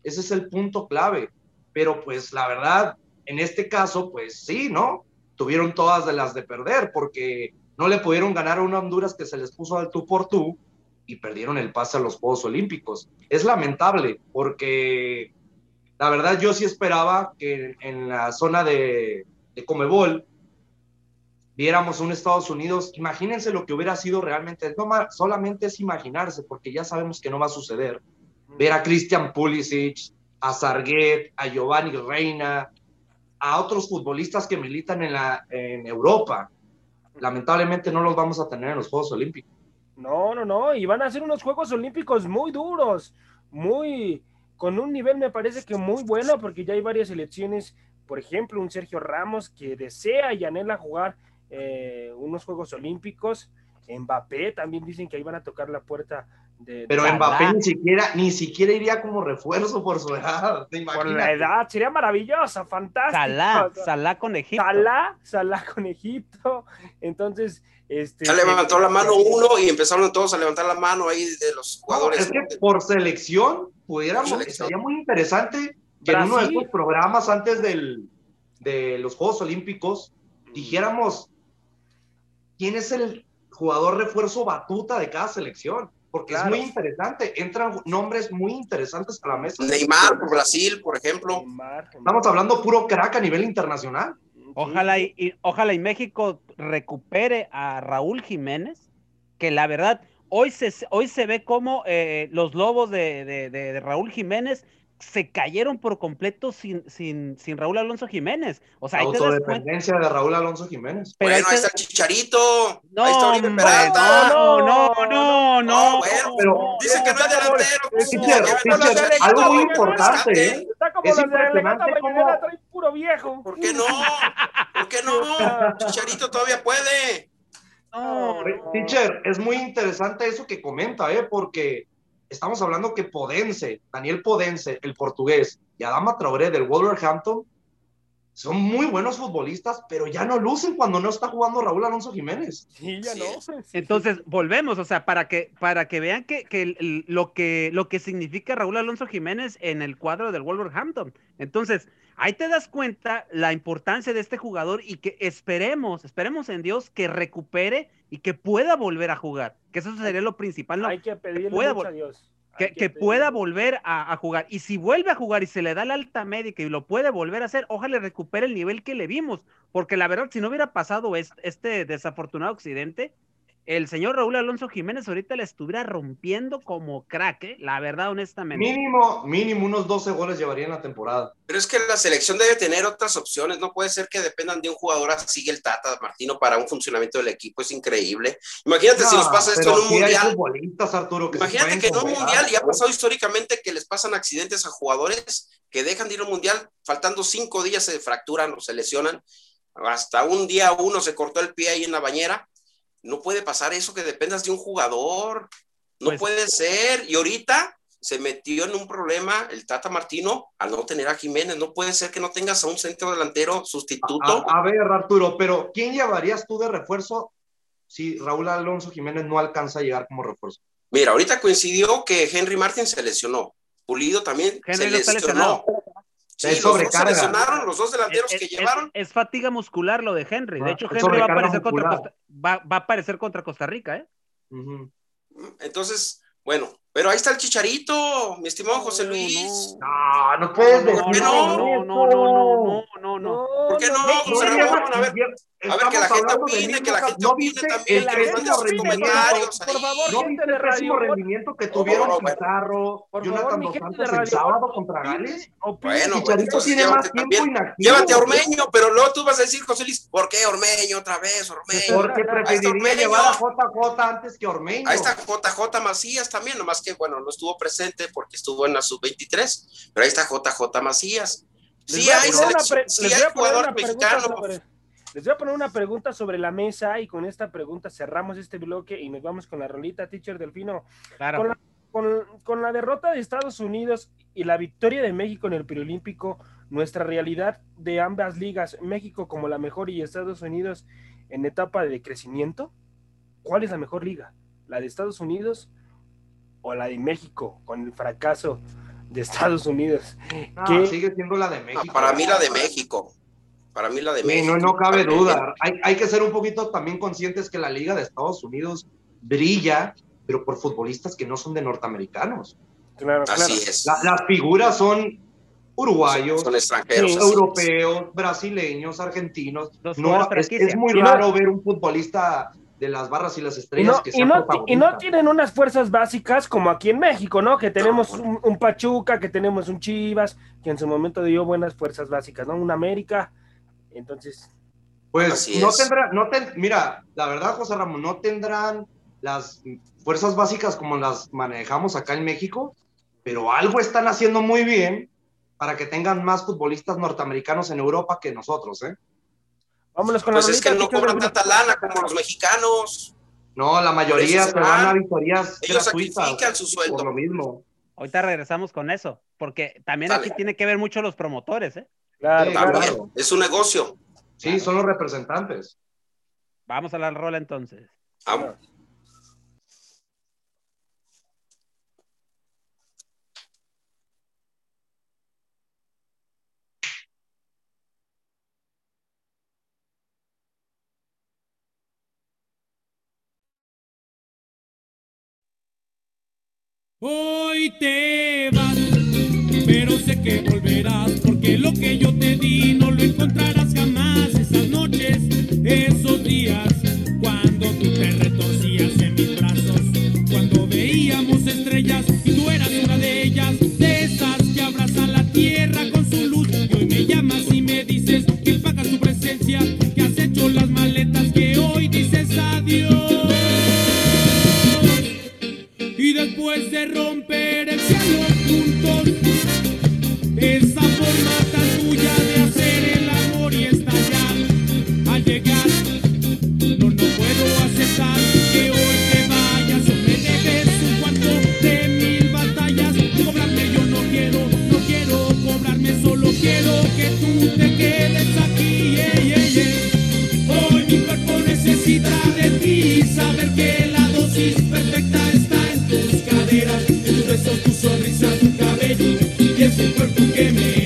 Ese es el punto clave. Pero pues la verdad, en este caso, pues sí, ¿no? Tuvieron todas de las de perder porque no le pudieron ganar a una Honduras que se les puso al tú por tú y perdieron el pase a los Juegos Olímpicos. Es lamentable porque la verdad yo sí esperaba que en la zona de, de Comebol viéramos un Estados Unidos, imagínense lo que hubiera sido realmente, no solamente es imaginarse, porque ya sabemos que no va a suceder. Ver a Christian Pulisic, a Sarguet, a Giovanni Reina, a otros futbolistas que militan en, la, en Europa. Lamentablemente no los vamos a tener en los Juegos Olímpicos. No, no, no, y van a ser unos Juegos Olímpicos muy duros, muy, con un nivel me parece que muy bueno, porque ya hay varias selecciones, por ejemplo, un Sergio Ramos que desea y anhela jugar eh, unos Juegos Olímpicos, Mbappé también dicen que ahí van a tocar la puerta pero Mbappé ni siquiera, ni siquiera iría como refuerzo por su edad. Por la edad, sería maravillosa, fantástica. Salah, Salah con Egipto. Salah, Salah con Egipto. Entonces, este. Ya levantó la mano uno y empezaron todos a levantar la mano ahí de los jugadores. es que por selección pudiéramos, sería muy interesante que en uno de estos programas antes del, de los Juegos Olímpicos dijéramos quién es el jugador refuerzo batuta de cada selección porque es muy interesante. Entran nombres muy interesantes a la mesa. Neymar por Brasil, por ejemplo. Estamos hablando puro crack a nivel internacional. Ojalá y, ojalá y México recupere a Raúl Jiménez, que la verdad, hoy se, hoy se ve como eh, los lobos de, de Raúl Jiménez se cayeron por completo sin, sin, sin Raúl Alonso Jiménez. O sea, autodependencia de Raúl Alonso Jiménez. Pero bueno, ahí está Chicharito. No, ahí está Oribe Peralta. No, no, no, no. bueno, pero dicen que no es delantero. algo muy importante. ¿eh? Está como es la de trae puro viejo. ¿Por qué no? ¿Por qué no? Chicharito todavía puede. No, teacher, es muy interesante eso que comenta, ¿eh? Porque estamos hablando que Podense, Daniel Podense, el portugués, y Adama Traoré del Wolverhampton, son muy buenos futbolistas, pero ya no lucen cuando no está jugando Raúl Alonso Jiménez. Sí, ya no. Entonces, volvemos, o sea, para que, para que vean que, que, lo que lo que significa Raúl Alonso Jiménez en el cuadro del Wolverhampton. Entonces, ahí te das cuenta la importancia de este jugador y que esperemos, esperemos en Dios que recupere y que pueda volver a jugar, que eso sería lo principal. Hay que pedirle a Dios. Que, pueda volver a, jugar. Y si vuelve a jugar y se le da la alta médica y lo puede volver a hacer, ojalá recupere el nivel que le vimos. Porque la verdad, si no hubiera pasado este desafortunado accidente, el señor Raúl Alonso Jiménez ahorita le estuviera rompiendo como crack, ¿eh? la verdad, honestamente. Mínimo, mínimo unos 12 goles llevaría en la temporada. Pero es que la selección debe tener otras opciones, no puede ser que dependan de un jugador así el Tata Martino para un funcionamiento del equipo, es increíble. Imagínate si nos pasa esto en un mundial. Arturo, Imagínate que en un mundial, y ha pasado históricamente que les pasan accidentes a jugadores que dejan de ir a un mundial, faltando cinco días se fracturan o se lesionan. Hasta un día uno se cortó el pie ahí en la bañera no puede pasar eso que dependas de un jugador. No pues puede ser. Y ahorita se metió en un problema el Tata Martino al no tener a Jiménez. No puede ser que no tengas a un centro delantero sustituto. A, a ver, Arturo, pero ¿quién llevarías tú de refuerzo si Raúl Alonso Jiménez no alcanza a llegar como refuerzo? Mira, ahorita coincidió que Henry Martin se lesionó. Pulido también Henry se está lesionó. Sí, Es los dos lesionaron, los dos delanteros Es, que es- llevaron. es fatiga muscular lo de Henry. De Ah, hecho, Henry va a aparecer contra. Costa, va, va a aparecer contra Costa Rica, ¿eh? Entonces, bueno, pero ahí está el chicharito, mi estimado José Luis. No, no puedes decir qué no, no, no, no, no, no, no. ¿Por qué no, José Ramón? A ver, Estamos a ver, que la gente opine, que la gente ¿No opine viste también, que mande sus comentarios por favor, ¿No viste el pésimo rendimiento que tuvieron. Pizarro, Por Jonathan Dos Santos el sábado contra Gales? Bueno, pues, Chicharito tiene más tiempo inactivo. Llévate a Ormeño, pero luego tú vas a decir, José Luis, ¿por qué Ormeño otra vez? Ormeño. Porque preferiría llevar a JJ antes que Ormeño. Ahí está JJ Macías también, nomás que, bueno, no estuvo presente porque estuvo en la sub-23, pero ahí está JJ Macías. Les Sí voy a hay, sí sobre- Les voy a poner una pregunta sobre la mesa y con esta pregunta cerramos este bloque y nos vamos con la rolita, teacher Delfino. Claro. Con la, con, con la derrota de Estados Unidos y la victoria de México en el preolímpico, nuestra realidad de ambas ligas, México como la mejor y Estados Unidos en etapa de crecimiento, ¿cuál es la mejor liga? ¿La de Estados Unidos o la de México con el fracaso de Estados Unidos? No, ¿Qué? sigue siendo la de México. No, para mí la de México. Para mí la de Sí, México. no, no cabe Para duda. Hay, hay que ser un poquito también conscientes que la Liga de Estados Unidos brilla, pero por futbolistas que no son de norteamericanos. Claro, claro. Así es. La- las figuras son uruguayos, Son extranjeros. Sí, así es. europeos, brasileños, argentinos. No, es, es muy raro ver un futbolista de las barras y las Y estrellas no, que y, no, y no tienen unas fuerzas básicas como aquí en México, ¿no? Que tenemos No. un, un Pachuca, que tenemos un Chivas, que en su momento dio buenas fuerzas básicas, ¿no? Un América. Entonces, Pues Así no tendrán, no ten- mira, la verdad, José Ramón, no tendrán las fuerzas básicas como las manejamos acá en México, pero algo están haciendo muy bien para que tengan más futbolistas norteamericanos en Europa que nosotros, ¿eh? Vámonos con Pues la es que no cobran tanta lana como los mexicanos. No, la mayoría se van a victorias Ellos sacrifican su por lo sueldo. mismo. Ahorita regresamos con eso, porque también Dale. aquí tiene que ver mucho los promotores, ¿eh? Claro, Sí, claro. Es un negocio. Sí, son los representantes. Vamos a la rola entonces. Ah, Hoy te vas, pero sé que volverás, porque lo que yo te di no lo encontrarás de romper el cielo juntos, esa forma tan tuya de hacer el amor y estallar al llegar, no, no puedo aceptar que hoy te vayas o me debes un cuarto de mil batallas. Cobrarme yo no quiero, no quiero cobrarme, solo quiero que tú te quedes aquí. yeah, yeah, yeah. Hoy mi cuerpo necesita de ti, saber que ese cuerpo me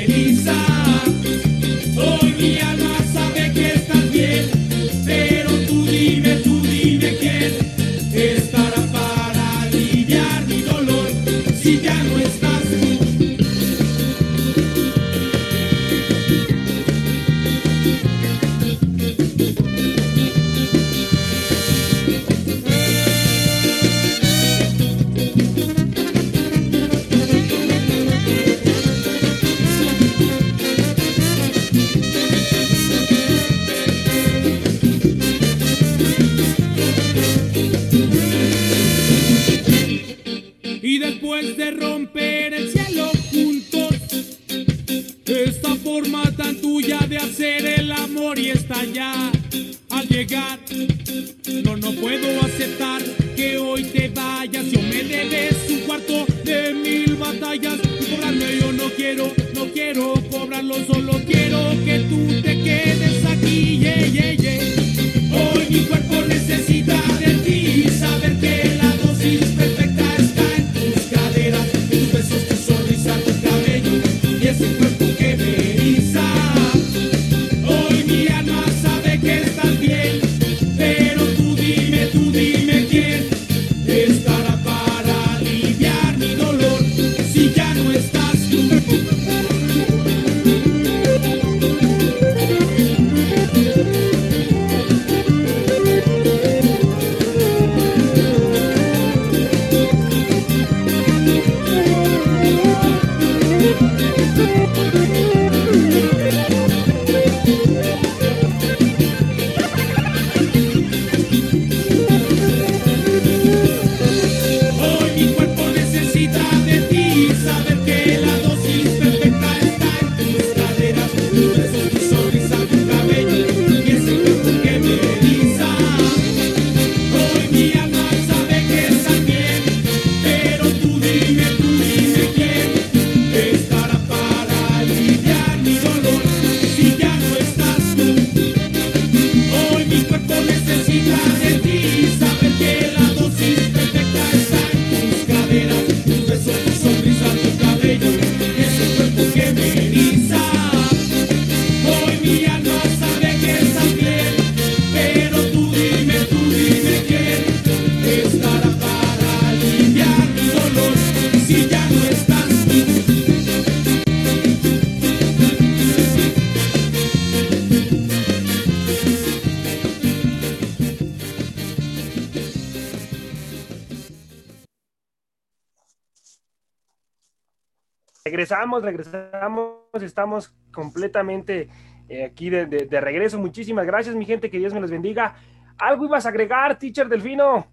Regresamos, regresamos, estamos completamente eh, aquí de, de- de regreso. Muchísimas gracias, mi gente, que Dios me los bendiga. ¿Algo ibas a agregar, teacher Delfino?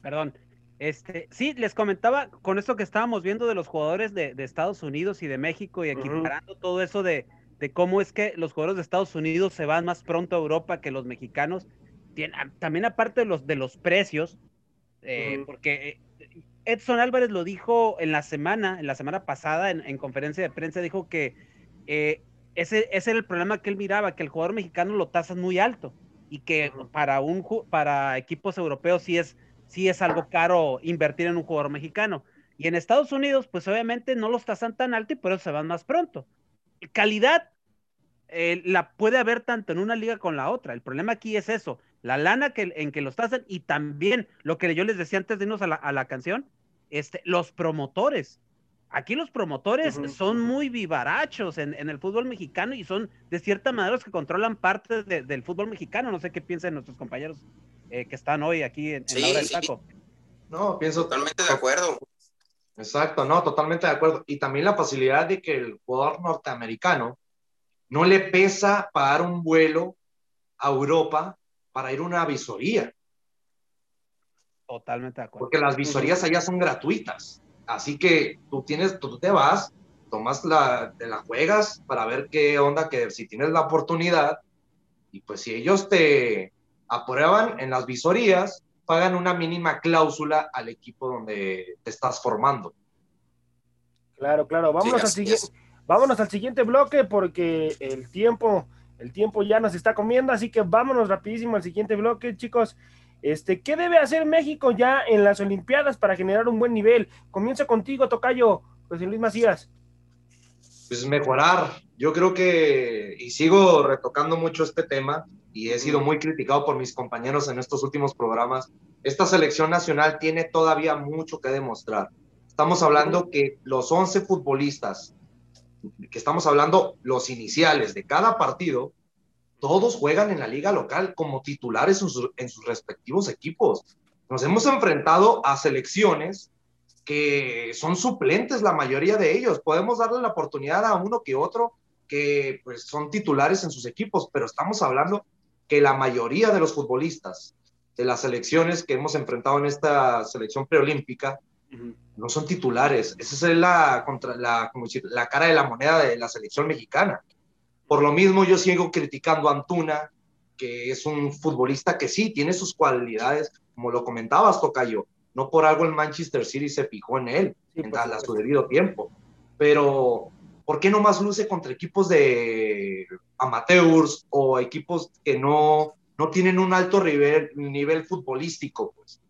Perdón. Este, sí, les comentaba con esto que estábamos viendo de los jugadores de, de Estados Unidos y de México y equiparando todo eso de, de cómo es que los jugadores de Estados Unidos se van más pronto a Europa que los mexicanos. Tien- a- también aparte de los, de los precios, eh, porque eh, Edson Álvarez lo dijo en la semana, en la semana pasada, en, en conferencia de prensa, dijo que eh, ese, ese era el problema que él miraba, que el jugador mexicano lo tasan muy alto y que para, un, para equipos europeos sí es, sí es algo caro invertir en un jugador mexicano. Y en Estados Unidos, pues obviamente no los tasan tan alto y por eso se van más pronto. Calidad eh, la puede haber tanto en una liga con la otra. El problema aquí es eso, la lana que, en que los tasan y también lo que yo les decía antes de irnos a la, a la canción, este, los promotores. Aquí los promotores son muy vivarachos en, en el fútbol mexicano y son de cierta manera los que controlan parte de- del fútbol mexicano. No sé qué piensan nuestros compañeros eh, que están hoy aquí en, en la Sí, hora del sí. taco. No, pienso Totalmente de acuerdo. Exacto, no, totalmente de acuerdo. Y también la facilidad de que el jugador norteamericano no le pesa pagar un vuelo a Europa para ir a una visoría, Totalmente de acuerdo. porque las visorías allá son gratuitas. Así que tú tienes, tú te vas, tomas la, te la juegas para ver qué onda, que si tienes la oportunidad, y pues si ellos te aprueban en las visorías, pagan una mínima cláusula al equipo donde te estás formando. Claro, claro. Vámonos, Sí, al siguiente, vámonos al siguiente bloque porque el tiempo, el tiempo ya nos está comiendo, así que vámonos rapidísimo al siguiente bloque, chicos. Este, ¿qué debe hacer México ya en las Olimpiadas para generar un buen nivel? Comienzo contigo, Tocayo, José Luis Macías. pues mejorar. Yo creo que, y sigo retocando mucho este tema, y he sido muy criticado por mis compañeros en estos últimos programas, esta selección nacional tiene todavía mucho que demostrar. Estamos hablando que los 11 futbolistas, que estamos hablando los iniciales de cada partido, todos juegan en la liga local como titulares en sus, en sus respectivos equipos. Nos hemos enfrentado a selecciones que son suplentes la mayoría de ellos. Podemos darle la oportunidad a uno que otro que pues son titulares en sus equipos, pero estamos hablando que la mayoría de los futbolistas de las selecciones que hemos enfrentado en esta selección preolímpica no son titulares. Esa es la, contra, la, como decir, la cara de la moneda de la selección mexicana. Por lo mismo, yo sigo criticando a Antuna, que es un futbolista que sí tiene sus cualidades, como lo comentabas, Tocayo, No por algo el Manchester City se fijó en él Sí, en a, su debido tiempo. Pero, ¿por qué no más luce contra equipos de amateurs o equipos que no, no tienen un alto nivel, nivel futbolístico? Pues?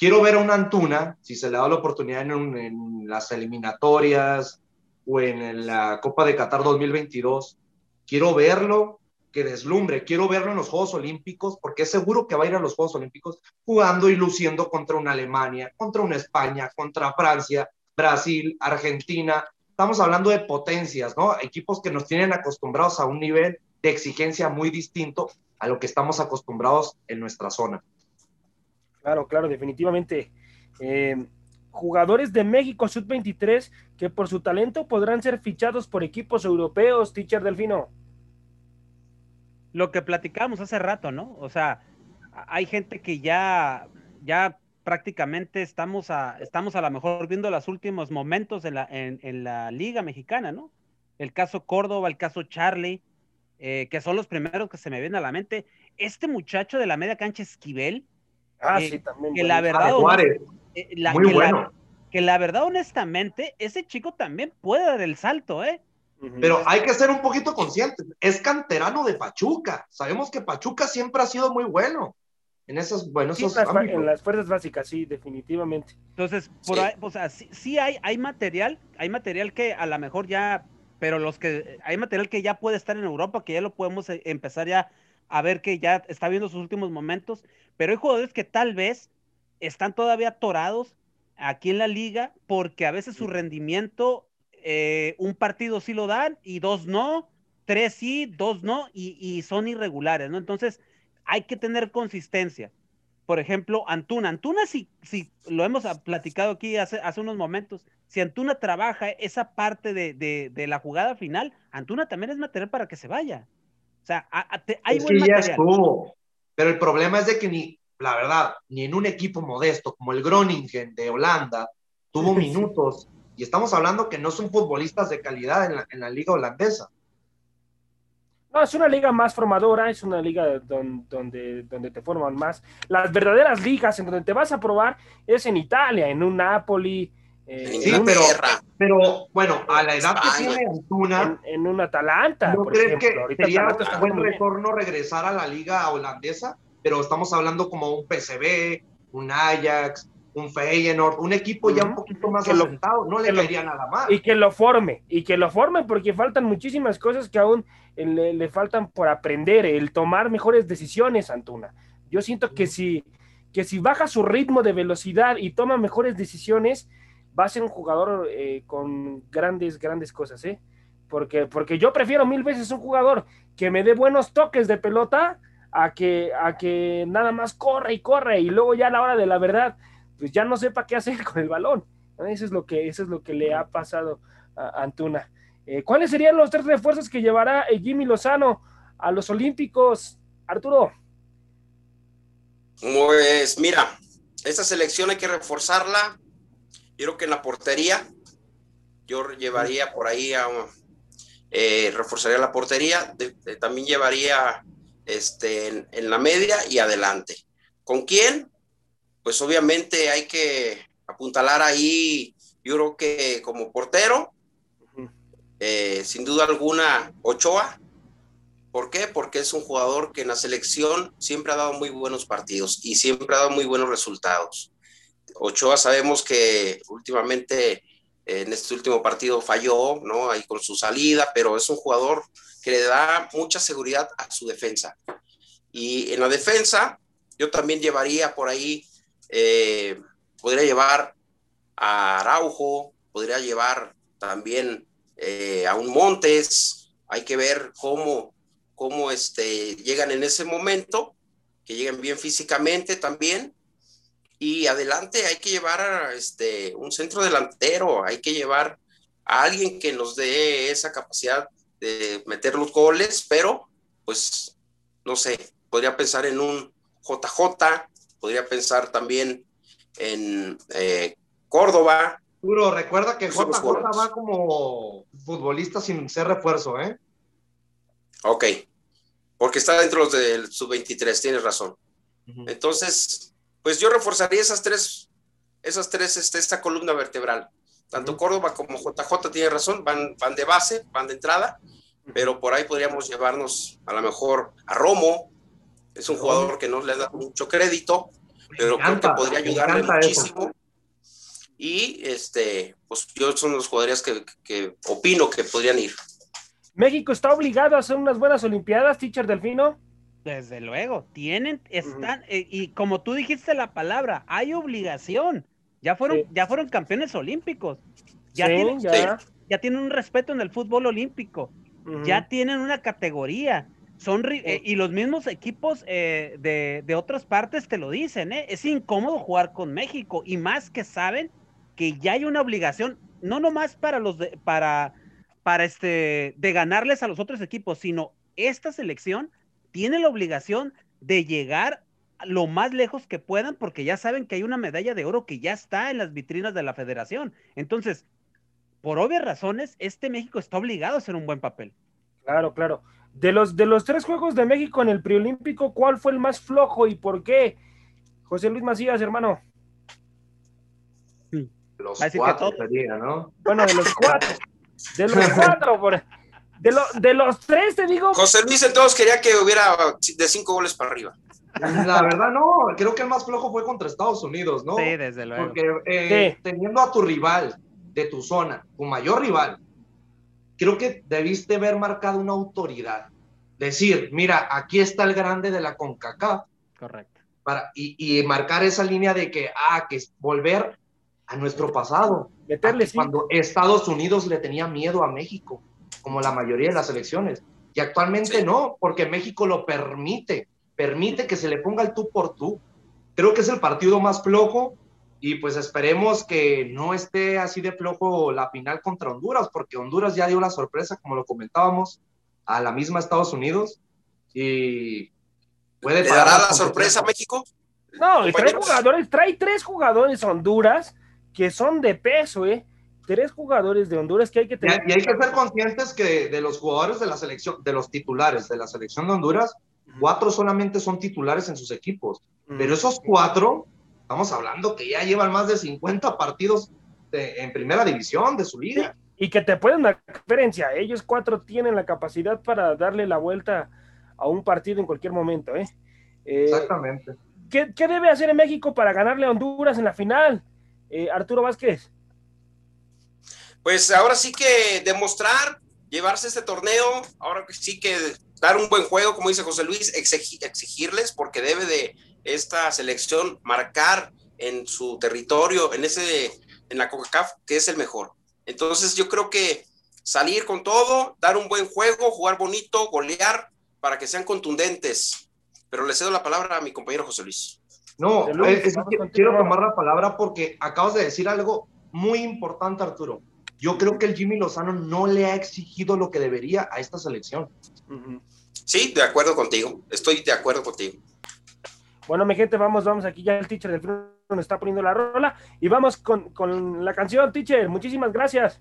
Quiero ver a un Antuna, si se le da la oportunidad en, las eliminatorias o en la Copa de Qatar 2022, quiero verlo que deslumbre, quiero verlo en los Juegos Olímpicos, porque es seguro que va a ir a los Juegos Olímpicos jugando y luciendo contra una Alemania, contra una España, contra Francia, Brasil, Argentina. Estamos hablando de potencias, ¿no? Equipos que nos tienen acostumbrados a un nivel de exigencia muy distinto a lo que estamos acostumbrados en nuestra zona. Claro, claro, definitivamente. Eh, jugadores de México Sub-23 que por su talento podrán ser fichados por equipos europeos, teacher Delfino. Lo que platicábamos hace rato, ¿no? O sea, hay gente que ya, ya prácticamente estamos a, estamos a lo mejor viendo los últimos momentos en la, en la Liga Mexicana, ¿no? El caso Córdoba, el caso Charlie, eh, que son los primeros que se me vienen a la mente. Este muchacho de la media cancha Esquivel, Ah, Eh, sí, también. que bueno. la verdad, Ah, Juárez, eh, la- muy que la- bueno. que la verdad, honestamente, ese chico también puede dar el salto, ¿eh? Pero hay que ser un poquito conscientes. Es canterano de Pachuca. Sabemos que Pachuca siempre ha sido muy bueno en esos, bueno, Sí, esos en las, en fuerzas básicas, sí, definitivamente. Entonces, por Sí. ahí, o sea, sí, sí hay, hay material, hay material que a lo mejor ya, pero los que, hay material que ya puede estar en Europa, que ya lo podemos eh, empezar ya a ver que ya está viendo sus últimos momentos, pero hay jugadores que tal vez están todavía atorados aquí en la liga, porque a veces su rendimiento, eh, un partido sí lo dan y dos no, tres sí, dos no, y, y son irregulares, ¿no? Entonces, hay que tener consistencia por ejemplo, Antuna. Antuna, si, si lo hemos platicado aquí hace, hace unos momentos, si Antuna trabaja esa parte de, de, de la jugada final, Antuna también es material para que se vaya. O sea, a- a- te- hay es buen que ya material. estuvo. Pero el problema es de que ni, la verdad, ni en un equipo modesto como el Groningen de Holanda tuvo minutos. Y estamos hablando que no son futbolistas de calidad en la, en la liga holandesa. No, es una liga más formadora, es una liga don- donde, donde te forman más. Las verdaderas ligas en donde te vas a probar es en Italia, en un Napoli, eh, Sí, pero- bueno, a la edad que tiene Antuna, en- en un Atalanta. ¿no por crees ejemplo. que Ahorita sería Atalanta un buen retorno regresar a la liga holandesa? Pero estamos hablando como un PSV, un Ajax, un Feyenoord, un equipo ya un poquito más Que lo- asentado, no le caería nada más. Y que lo forme, y que lo forme, porque faltan muchísimas cosas que aún eh, le, le faltan por aprender, el tomar mejores decisiones, Antuna. Yo siento que si, que si baja su ritmo de velocidad y toma mejores decisiones, va a ser un jugador eh, con grandes, grandes cosas, ¿eh? Porque, porque yo prefiero mil veces un jugador que me dé buenos toques de pelota a que, a que nada más corre y corre y luego ya a la hora de la verdad, pues ya no sepa qué hacer con el balón. Eso es lo que, eso es lo que le ha pasado a Antuna. Eh, ¿Cuáles serían los tres refuerzos que llevará Jimmy Lozano a los Olímpicos? Arturo. Pues mira, esta selección hay que reforzarla. Yo creo que en la portería, yo llevaría por ahí a eh, reforzaría la portería, de- de- también llevaría este, en, en la media y adelante. ¿Con quién? Pues obviamente hay que apuntalar ahí, yo creo que como portero, eh, sin duda alguna, Ochoa. ¿Por qué? Porque es un jugador que en la selección siempre ha dado muy buenos partidos y siempre ha dado muy buenos resultados. Ochoa sabemos que últimamente eh, en este último partido falló, ¿no? Ahí con su salida, pero es un jugador que le da mucha seguridad a su defensa. Y en la defensa, yo también llevaría por ahí, eh, podría llevar a Araujo, podría llevar también eh, a un Montes, hay que ver cómo, cómo este, llegan en ese momento, que lleguen bien físicamente también. Y adelante hay que llevar a este, un centro delantero, hay que llevar a alguien que nos dé esa capacidad de meter los goles, pero pues no sé, podría pensar en un JJ, podría pensar también en eh, Córdoba, Duro, recuerda que JJ va como futbolista sin ser refuerzo, ¿eh? Ok, porque está dentro del sub-23, tienes razón. Entonces, pues yo reforzaría esas tres esas tres, este, esta columna vertebral. Tanto Córdoba como JJ tiene razón, van, van de base, van de entrada, pero por ahí podríamos llevarnos a lo mejor a Romo, es un jugador que no le da mucho crédito, pero creo que podría ayudarle muchísimo. Y este, pues yo son los jugadores que, que, opino que podrían ir. ¿México está obligado a hacer unas buenas Olimpiadas, teacher Delfino? Desde luego, tienen, están, eh, y como tú dijiste la palabra, hay obligación. Ya fueron, ya fueron campeones olímpicos. Ya, tienen, ya. ya, tienen un respeto en el fútbol olímpico. Ya tienen una categoría. Son, eh, y los mismos equipos eh, de, de, otras partes te lo dicen, ¿eh? es incómodo jugar con México y más que saben que ya hay una obligación, no nomás para los de, para, para este, de ganarles a los otros equipos, sino esta selección tiene la obligación de llegar lo más lejos que puedan porque ya saben que hay una medalla de oro que ya está en las vitrinas de la federación. Entonces, por obvias razones, este México está obligado a hacer un buen papel. Claro, claro. De los, de los tres Juegos de México en el preolímpico, ¿cuál fue el más flojo y por qué? José Luis Macías, hermano. Los cuatro sería, ¿no? Bueno, de los cuatro. De los cuatro, por... de, de los tres, te digo. José Luis entonces quería que hubiera de cinco goles para arriba. La verdad, no. Creo que el más flojo fue contra Estados Unidos, ¿no? Sí, desde luego. Porque eh, teniendo a tu rival de tu zona, tu mayor rival, creo que debiste haber marcado una autoridad. Decir, mira, aquí está el grande de la CONCACAF. Correcto. Para, y, marcar esa línea de que, ah, que es volver a nuestro pasado. Cuando Estados Unidos le tenía miedo a México, como la mayoría de las elecciones. Y actualmente no, porque México lo permite, permite que se le ponga el tú por tú. Creo que es el partido más flojo y pues esperemos que no esté así de flojo la final contra Honduras, porque Honduras ya dio la sorpresa, como lo comentábamos, a la misma Estados Unidos. Y puede ¿Le dará la sorpresa a México? No, trae jugadores, trae tres jugadores Honduras que son de peso, ¿eh? Tres jugadores de Honduras que hay que tener. Y hay que ser conscientes que de los jugadores de la selección, de los titulares de la selección de Honduras, cuatro solamente son titulares en sus equipos. Pero esos cuatro Estamos hablando que ya llevan más de 50 partidos en primera división de su liga. y que te pueden dar diferencia. Ellos cuatro tienen la capacidad para darle la vuelta a un partido en cualquier momento. ¿eh? eh Exactamente. ¿qué, debe hacer en México para ganarle a Honduras en la final? Eh, Arturo Vázquez. Pues ahora sí que demostrar, llevarse este torneo, ahora sí que dar un buen juego, como dice José Luis, exigirles, porque debe de esta selección marcar en su territorio, en ese, en la CONCACAF, que es el mejor. Entonces yo creo que salir con todo, dar un buen juego, jugar bonito, golear, para que sean contundentes. Pero le cedo la palabra a mi compañero José Luis. No, quiero tomar la palabra porque acabas de decir algo muy importante, Arturo. Yo creo que el Jimmy Lozano no le ha exigido lo que debería a esta selección. Sí, de acuerdo contigo. Estoy de acuerdo contigo. Bueno, mi gente, vamos, vamos aquí ya el teacher del nos está poniendo la rola y vamos con, con la canción, teacher. Muchísimas gracias.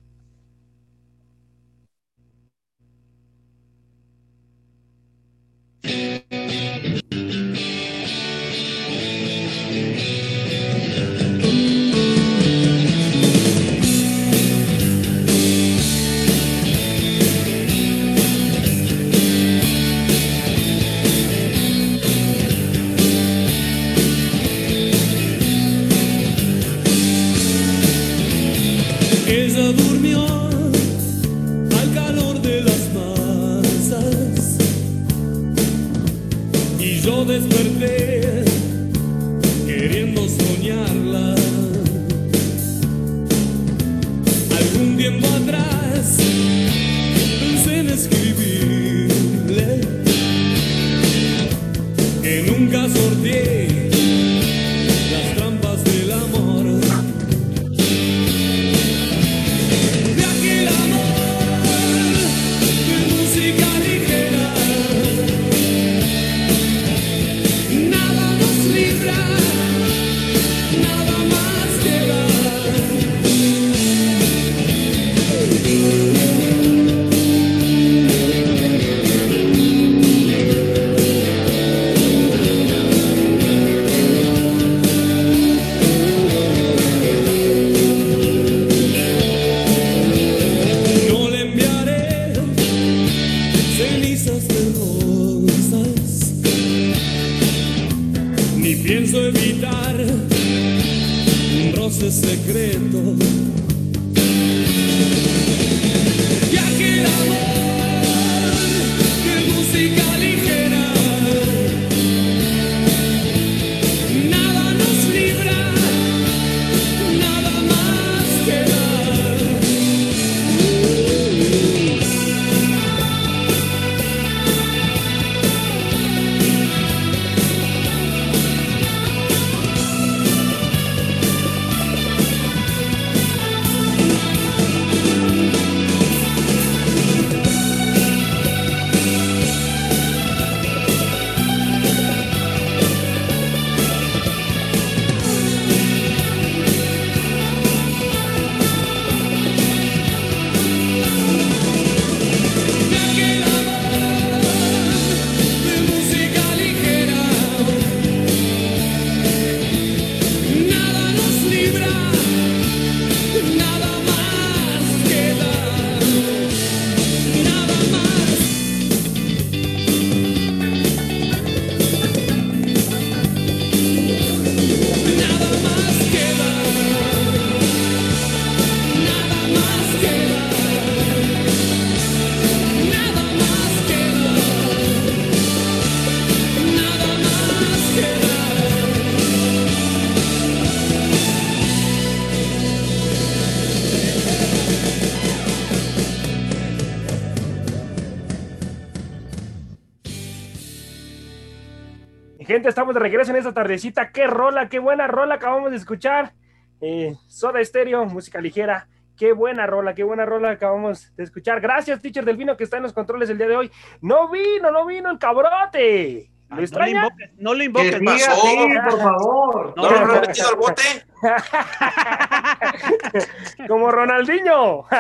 Gente, estamos de regreso en esta tardecita. Qué rola, qué buena rola acabamos de escuchar. Eh, Soda Stereo, música ligera. Qué buena rola, qué buena rola acabamos de escuchar. Gracias, teacher Delfino, que está en los controles el día de hoy. No vino, no vino el cabrote. ¿Lo Ah, no, extraña? invoques, no Que invoques. siga pasó? así, por favor. ¿No lo han metido al bote? Como Ronaldinho.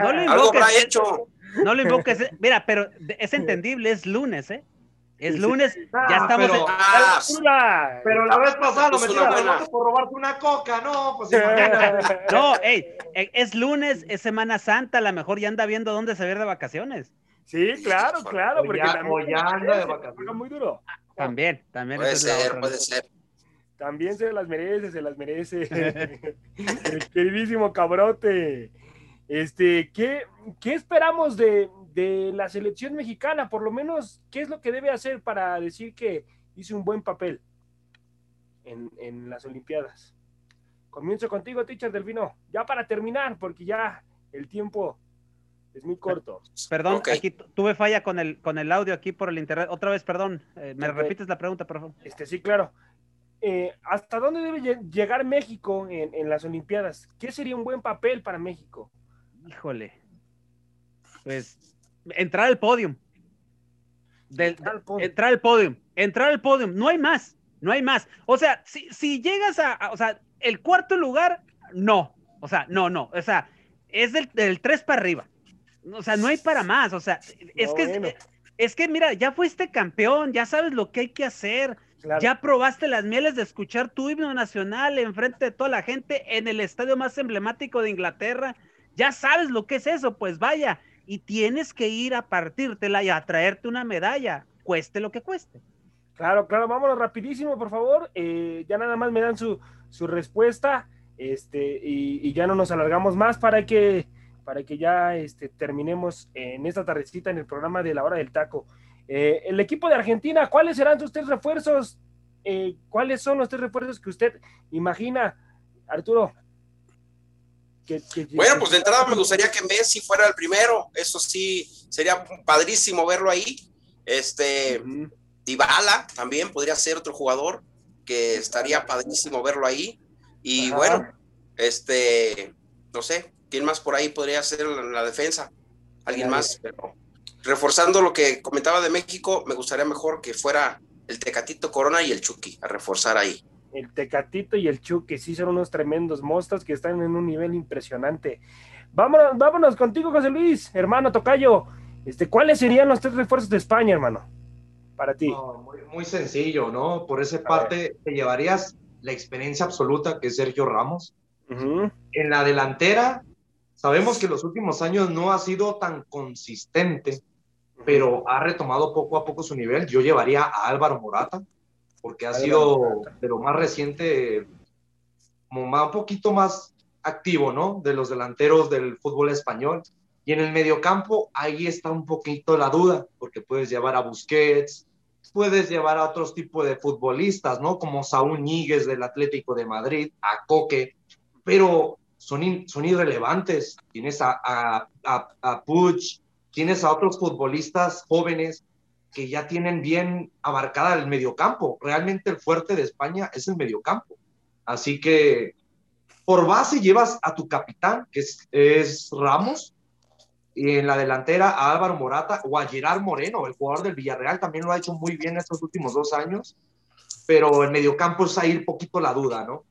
No Algo invoques. habrá hecho. No lo invoques. Mira, pero es entendible, es lunes, ¿eh? Es Sí, sí. lunes, Ah, ya estamos. pero- en- Ah, Hola. Pero la vez pasada lo Es una metieron buena. por robarte una coca, no, pues imagínate. No, ey, eh, es lunes, es Semana Santa, a lo mejor ya anda viendo dónde se va de vacaciones. Sí, claro, claro, O porque ya- también ya anda de vacaciones. muy duro. También, también. Puede la ser, otra. puede ser. También se las merece, se las merece. El queridísimo cabrote. Este, ¿qué, qué esperamos de, de la selección mexicana? Por lo menos, ¿qué es lo que debe hacer para decir que hizo un buen papel en, en las Olimpiadas? Comienzo contigo, teacher Delfino. Ya para terminar, porque ya el tiempo es muy corto. Perdón, aquí tu- tuve falla con el, con el audio aquí por el internet. Otra vez, perdón. eh, ¿Me repites la pregunta, por favor? Este, sí, claro. Eh, ¿Hasta dónde debe lle- llegar México en, en las Olimpiadas? ¿Qué sería un buen papel para México? Híjole. Pues entrar al podium. Del- Entrar al podio. entrar al podium. Entrar al podium. No hay más. No hay más. O sea, si, si llegas a, a- O sea, el cuarto lugar, no. O sea, no, no. O sea, es del, del 3 para arriba. O sea, no hay para más. O sea, es No, que. bueno. Es que mira, ya fuiste campeón, ya sabes lo que hay que hacer, Claro. ya probaste las mieles de escuchar tu himno nacional enfrente de toda la gente en el estadio más emblemático de Inglaterra. Ya sabes lo que es eso, pues vaya. Y tienes que ir a partírtela y a traerte una medalla, cueste lo que cueste. Claro, claro, vámonos rapidísimo, por favor. Eh, ya nada más me dan su, su respuesta este, y, ya no nos alargamos más para que, para que ya este, terminemos en esta tardecita en el programa de la hora del taco. Eh, el equipo de Argentina, ¿cuáles serán sus tres refuerzos? Eh, ¿Cuáles son los tres refuerzos que usted imagina, Arturo? Que- que- Bueno, pues de entrada me gustaría que Messi fuera el primero. Eso sí, sería padrísimo verlo ahí. Este, Ujú. Dybala también podría ser otro jugador que estaría padrísimo verlo ahí. Y Ajá. bueno, este, no sé, ¿quién más por ahí podría ser la, la defensa? Alguien más, pero reforzando lo que comentaba de México, me gustaría mejor que fuera el Tecatito Corona y el Chucky a reforzar ahí. El Tecatito y el Chu, que sí son unos tremendos mostas que están en un nivel impresionante. Vámonos, vámonos contigo, José Luis, hermano Tocayo. Este, ¿Cuáles serían los tres refuerzos de España, hermano? Para ti. No, muy, muy sencillo, ¿no? Por esa A parte te llevarías la experiencia absoluta que es Sergio Ramos. En la delantera, sabemos que los últimos años no ha sido tan consistente, pero ha retomado poco a poco su nivel. Yo llevaría a Álvaro Morata, porque ha sido de lo más reciente como más, un poquito más activo, ¿no? De los delanteros del fútbol español. Y en el mediocampo, ahí está un poquito la duda, porque puedes llevar a Busquets, puedes llevar a otros tipos de futbolistas, ¿no? Como Saúl Níguez del Atlético de Madrid, a Coque, pero son, son irrelevantes. Tienes a, a, a, a Puig, tienes a otros futbolistas jóvenes que ya tienen bien abarcada el mediocampo. Realmente el fuerte de España es el mediocampo. Así que por base llevas a tu capitán, que es, es Ramos, y en la delantera a Álvaro Morata o a Gerard Moreno, el jugador del Villarreal, también lo ha hecho muy bien estos últimos dos años, pero el mediocampo es ahí un poquito la duda, ¿no?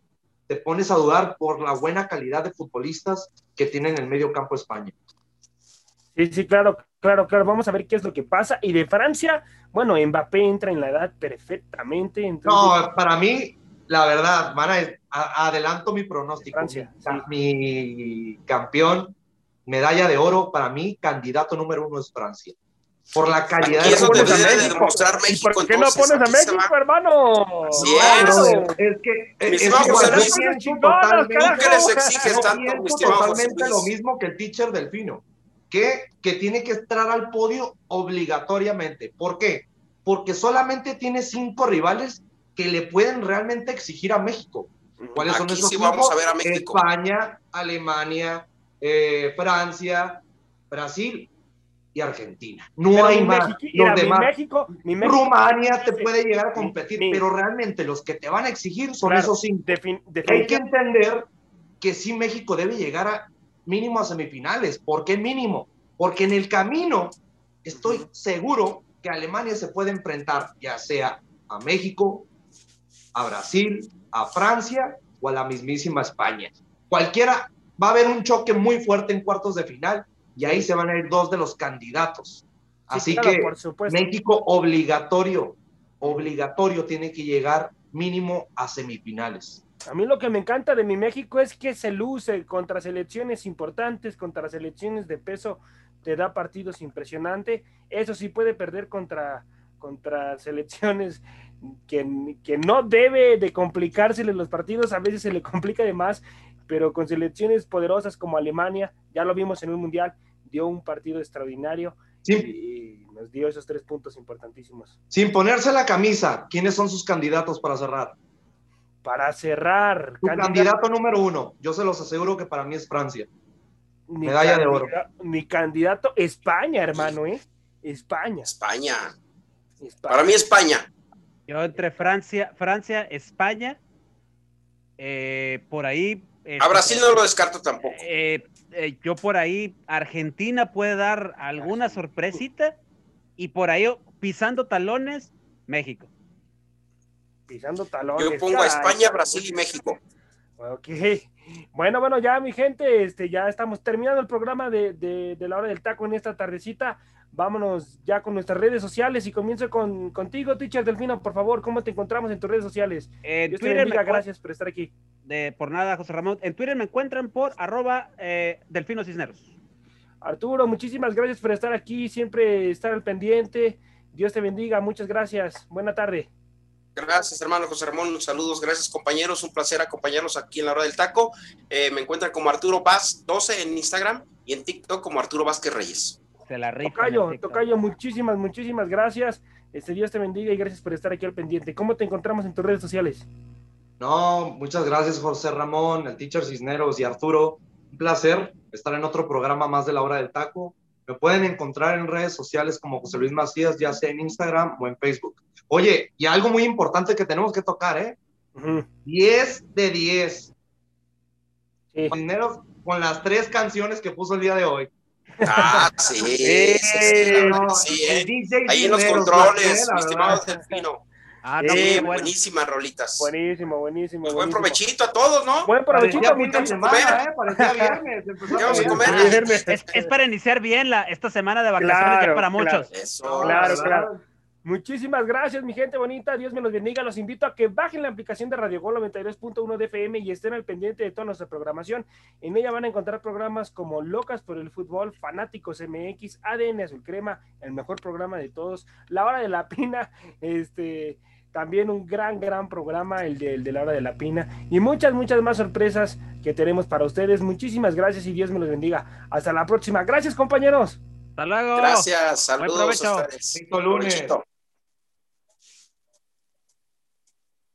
Te pones a dudar por la buena calidad de futbolistas que tienen en el mediocampo España. Sí, sí, claro, claro, claro. Vamos a ver qué es lo que pasa. Y de Francia, bueno, Mbappé entra en la edad perfectamente. Entonces... No, para mí, la verdad, van a, adelanto mi pronóstico. Francia, mi, mi campeón medalla de oro, para mí, candidato número uno es Francia. Por la calidad de eso juego. debe de demostrar México. ¿Por qué entonces, no pones a México, va. hermano? Sí, Claro, es. es que Mi es que José Luis, pienso chingonas, totalmente- carajo. ¿Tú qué les exiges tanto, totalmente lo mismo que el teacher Delfino, que, que tiene que entrar al podio obligatoriamente. ¿Por qué? Porque solamente tiene cinco rivales que le pueden realmente exigir a México. ¿Cuáles son esos sí cinco? vamos a ver a México. España, Alemania, eh, Francia, Brasil y Argentina. No Pero hay mi más. Los mira, mi. México, mi México, Rumania te puede llegar a competir, mi- pero realmente los que te van a exigir son Claro, esos cinco. defin- Hay que entender que sí México debe llegar a mínimo a semifinales. ¿Por qué mínimo? Porque en el camino estoy seguro que Alemania se puede enfrentar ya sea a México, a Brasil, a Francia o a la mismísima España. Cualquiera va a haber un choque muy fuerte en cuartos de final y ahí se van a ir dos de los candidatos. Así claro, que. México obligatorio, obligatorio tiene que llegar mínimo a semifinales. A mí lo que me encanta de mi México es que se luce contra selecciones importantes, contra selecciones de peso, te da partidos impresionantes. Eso sí puede perder contra, contra selecciones que, que no debe de complicársele los partidos, a veces se le complica de más, pero con selecciones poderosas como Alemania, ya lo vimos en un mundial, dio un partido extraordinario Sin, y nos dio esos tres puntos importantísimos. sin ponerse la camisa, ¿quiénes son sus candidatos para cerrar? Para cerrar, candidato número uno, yo se los aseguro que para mí es Francia. Mi Medalla de oro. Mi candidato, España, hermano, ¿eh? España. España. España. Para mí España. Yo entre Francia, Francia, España, eh, por ahí. A este, Brasil no lo descarto tampoco. eh, eh, yo por ahí, Argentina puede dar alguna sorpresita y por ahí pisando talones, México. Pisando talones. Yo pongo a. España, Brasil y México. Ok. Bueno, bueno, ya mi gente, este, ya estamos terminando el programa de, de- de la hora del taco en esta tardecita. Vámonos ya con nuestras redes sociales y comienzo con, contigo, teacher Delfino, por favor, ¿cómo te encontramos en tus redes sociales? En Dios te Twitter, bendiga, me, gracias por estar aquí. de, por nada, José Ramón. En Twitter me encuentran por arroba eh, Delfino Cisneros. Arturo, muchísimas gracias por estar aquí, siempre estar al pendiente. Dios te bendiga, muchas gracias. Buena tarde. Gracias, hermano José Ramón. Saludos, gracias, compañeros. Un placer acompañarlos aquí en la hora del taco. Eh, me encuentran como Arturo Vaz 12 en Instagram y en TikTok como Arturo Vázquez Reyes. Se la. Tocayo, Tocayo, muchísimas, muchísimas gracias. Este Dios te bendiga y gracias por estar aquí al pendiente. ¿Cómo te encontramos en tus redes sociales? No, muchas gracias José Ramón, el teacher Cisneros y Arturo. Un placer estar en otro programa más de la hora del taco. Me pueden encontrar en redes sociales como José Luis Macías, ya sea en Instagram o en Facebook. Oye, y algo muy importante que tenemos que tocar, ¿eh? Ujú, 10 de 10. sí. Cisneros con las tres canciones que puso el día de hoy. Ah, sí, eh. Ahí en los controles, mi estimado. Delfino. Ah, no, bueno. buenísimas rolitas. Buenísimo, buenísimo. Pues buen provechito a todos, ¿no? Buen provechito, Parecía mi fin de gente. semana, ¿eh? Parecía viernes. empezó ¿Qué vamos a comer? Es, es para iniciar bien la, esta semana de vacaciones Claro, ya para claro. muchos. Eso. Claro, claro. Muchísimas gracias, mi gente bonita. Dios me los bendiga. Los invito a que bajen la aplicación de Radio Gol 92.1 de FM y estén al pendiente de toda nuestra programación. En ella van a encontrar programas como Locas por el Fútbol, Fanáticos MX, ADN Azul Crema, el mejor programa de todos, La Hora de la Pina, este, también un gran, gran programa, el de, el de la hora de la pina, y muchas, muchas más sorpresas que tenemos para ustedes. Muchísimas gracias y Dios me los bendiga. Hasta la próxima. Gracias, compañeros. Hasta luego. Gracias, Buen saludos provecho. a ustedes. Cinco lunes. Provechito.